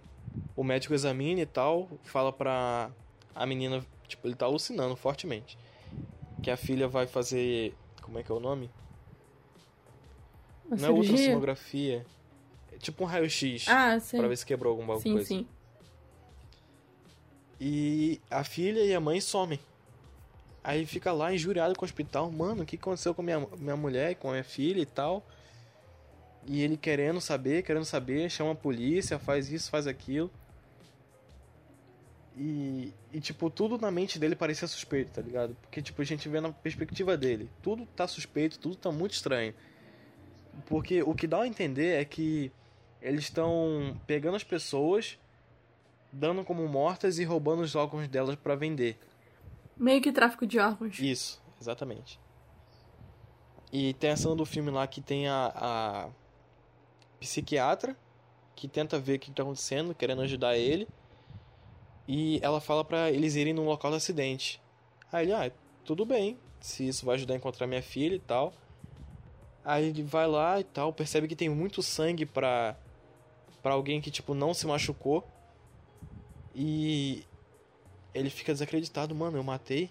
o médico examina e tal. Fala pra a menina, tipo, ele tá alucinando fortemente. Que a filha vai fazer. Como é que é o nome? Uma Não é cirurgia? ultrassonografia. É tipo um raio-x. Ah, sim. Pra ver se quebrou alguma sim, coisa. sim. E a filha e a mãe somem. Aí fica lá injuriado com o hospital. Mano, o que aconteceu com minha, minha mulher, com a minha filha e tal? E ele querendo saber, querendo saber, chama a polícia, faz isso, faz aquilo. E, e tipo, tudo na mente dele parecia suspeito, tá ligado? Porque, tipo, a gente vê na perspectiva dele. Tudo tá suspeito, tudo tá muito estranho. Porque o que dá a entender é que eles estão pegando as pessoas, dando como mortas e roubando os órgãos delas pra vender. Meio que tráfico de órgãos. Isso, exatamente. E tem a cena do filme lá que tem a psiquiatra que tenta ver o que tá acontecendo, querendo ajudar ele. E ela fala pra eles irem no local do acidente. Aí ele, ah, tudo bem, se isso vai ajudar a encontrar minha filha e tal. Aí ele vai lá e tal, percebe que tem muito sangue pra, pra alguém que, tipo, não se machucou. E ele fica desacreditado, mano, eu matei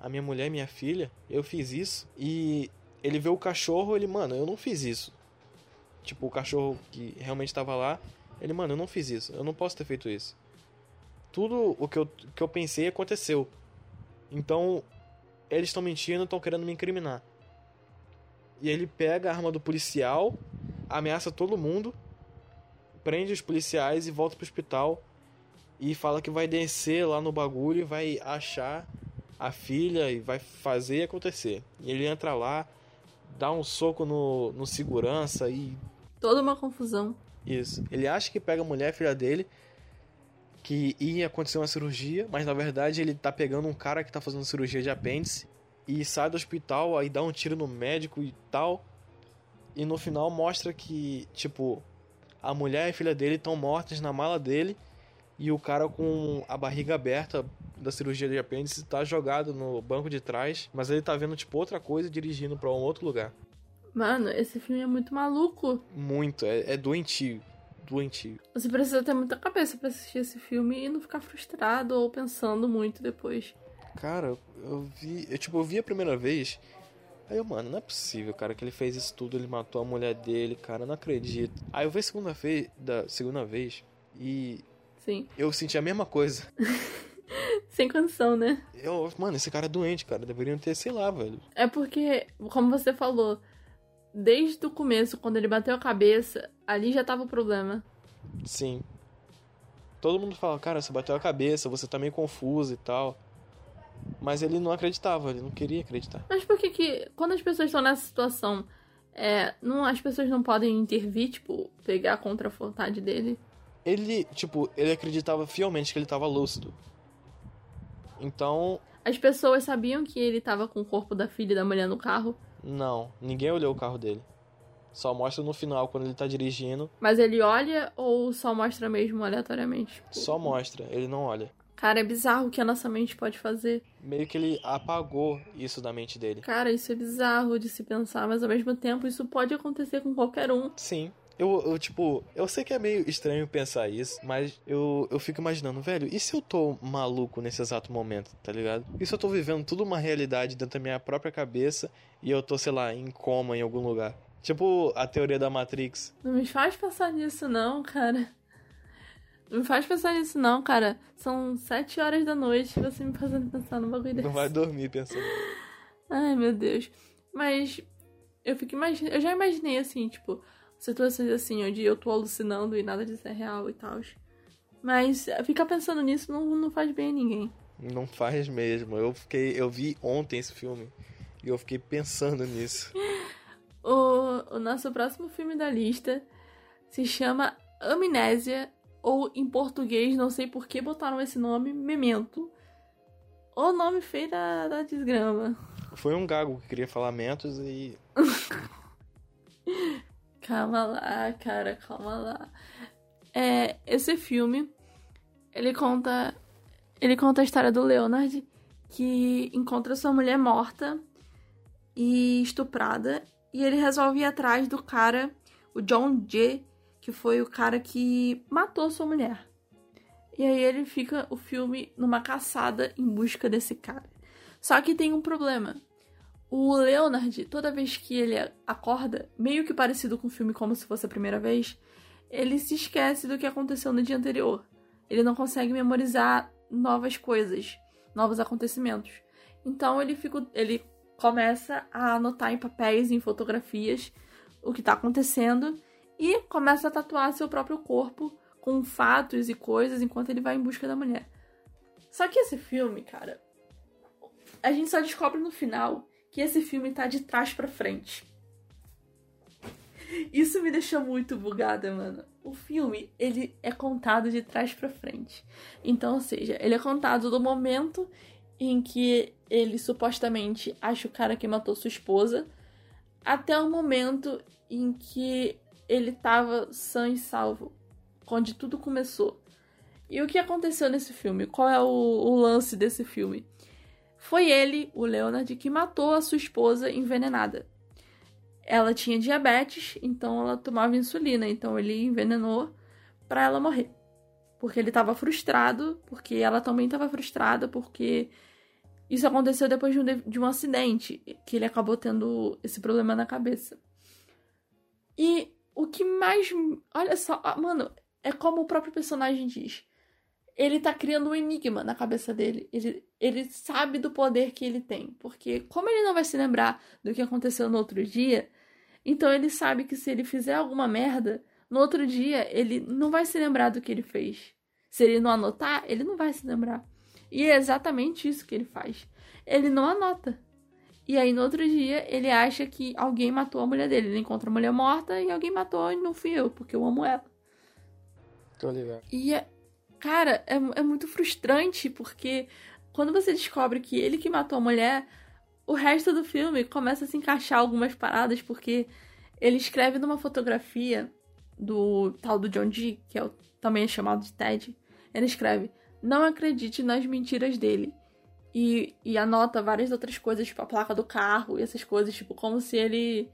a minha mulher, minha filha, eu fiz isso. E ele vê o cachorro, ele, mano, eu não fiz isso. Tipo, o cachorro que realmente tava lá, ele, mano, eu não fiz isso, eu não posso ter feito isso. Tudo o que eu, que eu pensei aconteceu. Então, eles estão mentindo, estão querendo me incriminar. E ele pega a arma do policial, ameaça todo mundo, prende os policiais e volta pro hospital e fala que vai descer lá no bagulho e vai achar a filha e vai fazer acontecer. E ele entra lá, dá um soco no, no segurança e. Toda uma confusão. Isso. Ele acha que pega a mulher, a filha dele, que ia acontecer uma cirurgia, mas na verdade ele tá pegando um cara que tá fazendo cirurgia de apêndice e sai do hospital, aí dá um tiro no médico e tal. E no final mostra que, tipo, a mulher e a filha dele estão mortas na mala dele e o cara com a barriga aberta da cirurgia de apêndice tá jogado no banco de trás, mas ele tá vendo tipo outra coisa dirigindo para um outro lugar. Mano, esse filme é muito maluco. Muito, é, é doentio. Doentio. Você precisa ter muita cabeça pra assistir esse filme e não ficar frustrado ou pensando muito depois. Cara, eu vi. Eu, tipo, eu vi a primeira vez. Aí eu, mano, não é possível, cara, que ele fez isso tudo, ele matou a mulher dele, cara, eu não acredito. Aí eu vi a segunda vez, da segunda vez e Sim. eu senti a mesma coisa. Sem condição, né? Eu, mano, esse cara é doente, cara, deveriam ter, sei lá, velho. É porque, como você falou, desde o começo, quando ele bateu a cabeça, ali já tava o problema. Sim. Todo mundo fala, cara, você bateu a cabeça, você tá meio confuso e tal. Mas ele não acreditava, ele não queria acreditar. Mas por que que, quando as pessoas estão nessa situação, é, não, as pessoas não podem intervir, tipo, pegar contra a vontade dele? Ele, tipo, ele acreditava fielmente que ele tava lúcido. Então, As pessoas sabiam que ele tava com o corpo da filha e da mulher no carro, não, ninguém olhou o carro dele. Só mostra no final, quando ele tá dirigindo, mas ele olha ou só mostra mesmo aleatoriamente? Só mostra, ele não olha. Cara, é bizarro o que a nossa mente pode fazer. Meio que ele apagou isso da mente dele. Cara, isso é bizarro de se pensar, mas ao mesmo tempo isso pode acontecer com qualquer um. Sim. Eu, eu, tipo, eu sei que é meio estranho pensar isso, mas eu, eu fico imaginando, velho, e se eu tô maluco nesse exato momento, tá ligado? E se eu tô vivendo tudo uma realidade dentro da minha própria cabeça e eu tô, sei lá, em coma em algum lugar? Tipo a teoria da Matrix. Não me faz pensar nisso, não, cara. Não me faz pensar nisso, não, cara. São sete horas da noite e você me fazendo pensar num bagulho desse. Não vai dormir pensando. Ai, meu Deus. Mas eu fico imaginando. Eu já imaginei assim, tipo, situações assim, onde eu tô alucinando e nada disso é real e tal. Mas ficar pensando nisso não, não faz bem a ninguém. Não faz mesmo. Eu fiquei, eu vi ontem esse filme e eu fiquei pensando nisso. O, o nosso próximo filme da lista se chama Amnésia, ou em português, não sei por que botaram esse nome, Memento. O nome feio da, da desgrama. Foi um gago que queria falar mentos e Calma lá, cara, calma lá. É, esse filme, ele conta. Ele conta a história do Leonard, que encontra sua mulher morta e estuprada. E ele resolve ir atrás do cara, o John Jay, que foi o cara que matou sua mulher. E aí ele fica o filme numa caçada em busca desse cara. Só que tem um problema. O Leonard, toda vez que ele acorda, meio que parecido com o filme como se fosse a primeira vez, ele se esquece do que aconteceu no dia anterior. Ele não consegue memorizar novas coisas, novos acontecimentos. Então ele fica, ele começa a anotar em papéis, em fotografias, o que está acontecendo e começa a tatuar seu próprio corpo com fatos e coisas enquanto ele vai em busca da mulher. Só que esse filme, cara, a gente só descobre no final que esse filme tá de trás para frente. Isso me deixou muito bugada, mano. O filme, ele é contado de trás para frente. Então, ou seja, ele é contado do momento em que ele supostamente acha o cara que matou sua esposa, até o momento em que ele tava sã e salvo, onde tudo começou. E o que aconteceu nesse filme? Qual é o, o lance desse filme? Foi ele, o Leonard, que matou a sua esposa envenenada. Ela tinha diabetes, então ela tomava insulina, então ele envenenou para ela morrer. Porque ele estava frustrado, porque ela também estava frustrada, porque isso aconteceu depois de um, de um acidente, que ele acabou tendo esse problema na cabeça. E o que mais. Olha só, mano, é como o próprio personagem diz. Ele tá criando um enigma na cabeça dele. Ele, ele sabe do poder que ele tem. Porque, como ele não vai se lembrar do que aconteceu no outro dia, então ele sabe que se ele fizer alguma merda, no outro dia ele não vai se lembrar do que ele fez. Se ele não anotar, ele não vai se lembrar. E é exatamente isso que ele faz. Ele não anota. E aí no outro dia ele acha que alguém matou a mulher dele. Ele encontra a mulher morta e alguém matou e não fui eu, porque eu amo ela. Tô ligado. E, é- cara, é, é muito frustrante, porque quando você descobre que ele que matou a mulher, o resto do filme começa a se encaixar algumas paradas, porque ele escreve numa fotografia do tal do John Dee, que é o, também é chamado de Ted. Ele escreve: Não acredite nas mentiras dele. E, e anota várias outras coisas, tipo a placa do carro e essas coisas, tipo, como se ele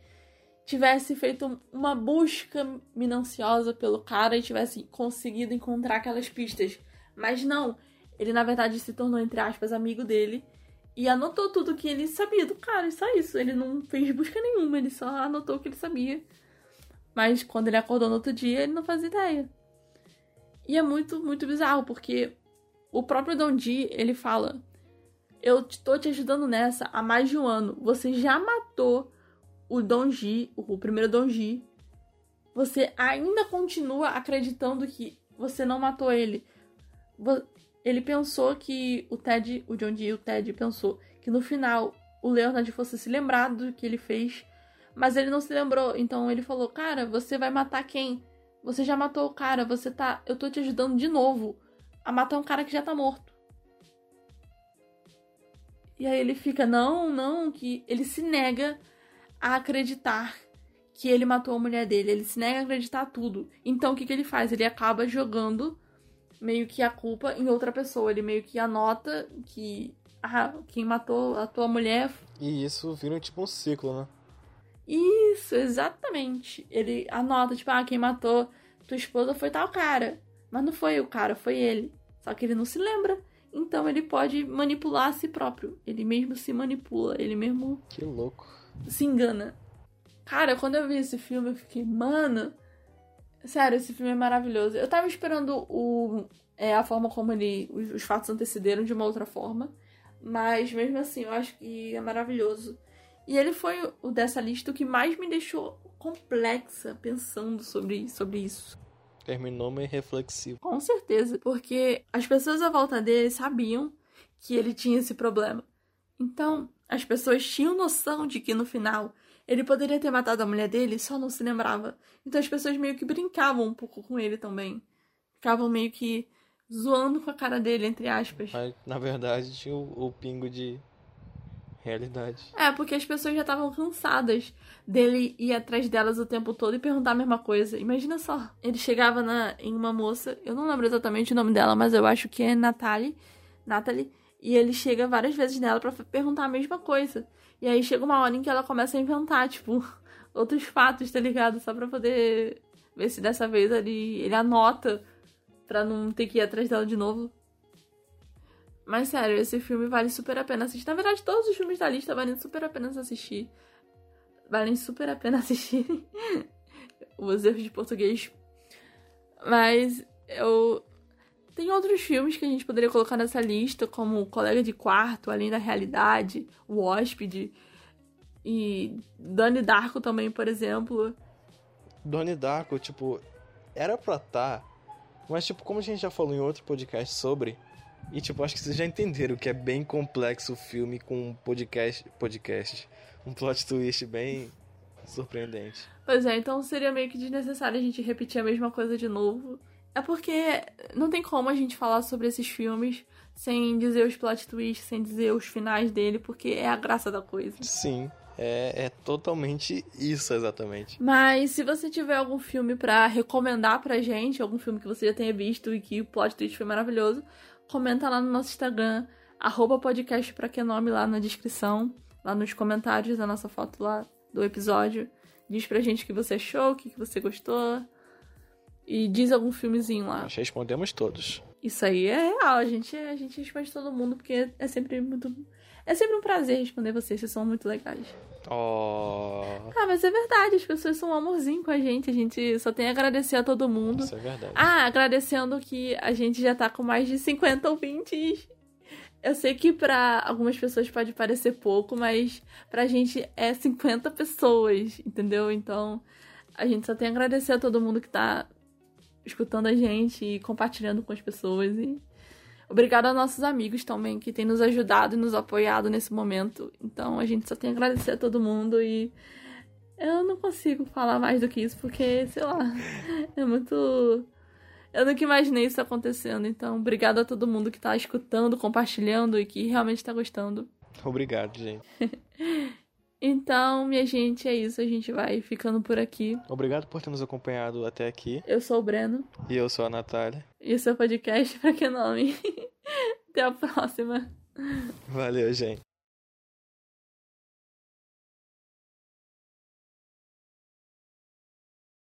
tivesse feito uma busca minuciosa pelo cara e tivesse conseguido encontrar aquelas pistas. Mas não, ele na verdade se tornou, entre aspas, amigo dele e anotou tudo que ele sabia do cara, só isso. Ele não fez busca nenhuma, ele só anotou o que ele sabia. Mas quando ele acordou no outro dia, ele não fazia ideia. E é muito, muito bizarro, porque o próprio Don Di, ele fala: Eu tô te ajudando nessa há mais de um ano. Você já matou o Don Ji, o primeiro Don Ji. Você ainda continua acreditando que você não matou ele. Ele pensou que o Ted, o John Dee, o Ted pensou que no final o Leonard fosse se lembrar do que ele fez, mas ele não se lembrou. Então ele falou: "Cara, você vai matar quem? Você já matou o cara, você tá, eu tô te ajudando de novo a matar um cara que já tá morto". E aí ele fica: "Não, não, que ele se nega a acreditar que ele matou a mulher dele, ele se nega a acreditar tudo. Então o que que ele faz? Ele acaba jogando meio que a culpa em outra pessoa. Ele meio que anota que ah, quem matou a tua mulher. E isso vira tipo um ciclo, né? Isso, exatamente. Ele anota, tipo, ah, quem matou tua esposa foi tal cara. Mas não foi o cara, foi ele. Só que ele não se lembra. Então ele pode manipular a si próprio. Ele mesmo se manipula, ele mesmo. Que louco. Se engana. Cara, quando eu vi esse filme, eu fiquei, mano, Sério, esse filme é maravilhoso. Eu tava esperando o, é, a forma como ele. Os, os fatos antecederam de uma outra forma. Mas mesmo assim, eu acho que é maravilhoso. E ele foi o dessa lista o que mais me deixou complexa pensando sobre, sobre isso. Terminou meio reflexivo. Com certeza, porque as pessoas à volta dele sabiam que ele tinha esse problema. Então, as pessoas tinham noção de que no final ele poderia ter matado a mulher dele, só não se lembrava. Então as pessoas meio que brincavam um pouco com ele também. Ficavam meio que zoando com a cara dele, entre aspas. Mas, na verdade, tinha o, o pingo de realidade. É, porque as pessoas já estavam cansadas dele ir atrás delas o tempo todo e perguntar a mesma coisa. Imagina só, ele chegava na, em uma moça, eu não lembro exatamente o nome dela, mas eu acho que é Natalie, Natalie, e ele chega várias vezes nela para perguntar a mesma coisa. E aí chega uma hora em que ela começa a inventar, tipo, outros fatos, tá ligado? Só pra poder ver se dessa vez ele, ele anota pra não ter que ir atrás dela de novo. Mas sério, esse filme vale super a pena assistir. Na verdade, todos os filmes da lista valem super a pena assistir. Valem super a pena assistir. Os erros de português. Mas eu tem outros filmes que a gente poderia colocar nessa lista, como Colega de Quarto, Além da Realidade, O Hóspede e Donnie Darko também, por exemplo. Donnie Darko, tipo, era pra estar, tá, mas tipo, como a gente já falou em outro podcast sobre, e tipo, acho que vocês já entenderam que é bem complexo o filme com um podcast, podcast, um plot twist bem surpreendente. Pois é, então seria meio que desnecessário a gente repetir a mesma coisa de novo. É porque não tem como a gente falar sobre esses filmes sem dizer os plot twists, sem dizer os finais dele, porque é a graça da coisa. Sim. É, é totalmente isso, exatamente. Mas se você tiver algum filme para recomendar pra gente, algum filme que você já tenha visto e que o plot twist foi maravilhoso, comenta lá no nosso Instagram, arroba podcast pra que nome lá na descrição, lá nos comentários da nossa foto lá do episódio. Diz pra gente o que você achou, o que você gostou, e diz algum filmezinho lá. Nós respondemos todos. Isso aí é real, a gente, a gente responde todo mundo, porque é sempre muito. É sempre um prazer responder vocês, vocês são muito legais. Oh. Ah, mas é verdade, as pessoas são um amorzinho com a gente, a gente só tem a agradecer a todo mundo. Isso é verdade. Ah, agradecendo que a gente já tá com mais de 50 ouvintes. Eu sei que para algumas pessoas pode parecer pouco, mas pra gente é 50 pessoas, entendeu? Então, a gente só tem a agradecer a todo mundo que tá escutando a gente e compartilhando com as pessoas. E obrigado aos nossos amigos também que têm nos ajudado e nos apoiado nesse momento. Então a gente só tem a agradecer a todo mundo e eu não consigo falar mais do que isso porque, sei lá, é muito. Eu nunca imaginei isso acontecendo. Então, obrigado a todo mundo que tá escutando, compartilhando e que realmente tá gostando. Obrigado, gente. Então, minha gente, é isso. A gente vai ficando por aqui. Obrigado por ter nos acompanhado até aqui. Eu sou o Breno. E eu sou a Natália. E o seu podcast, pra que nome? até a próxima. Valeu, gente.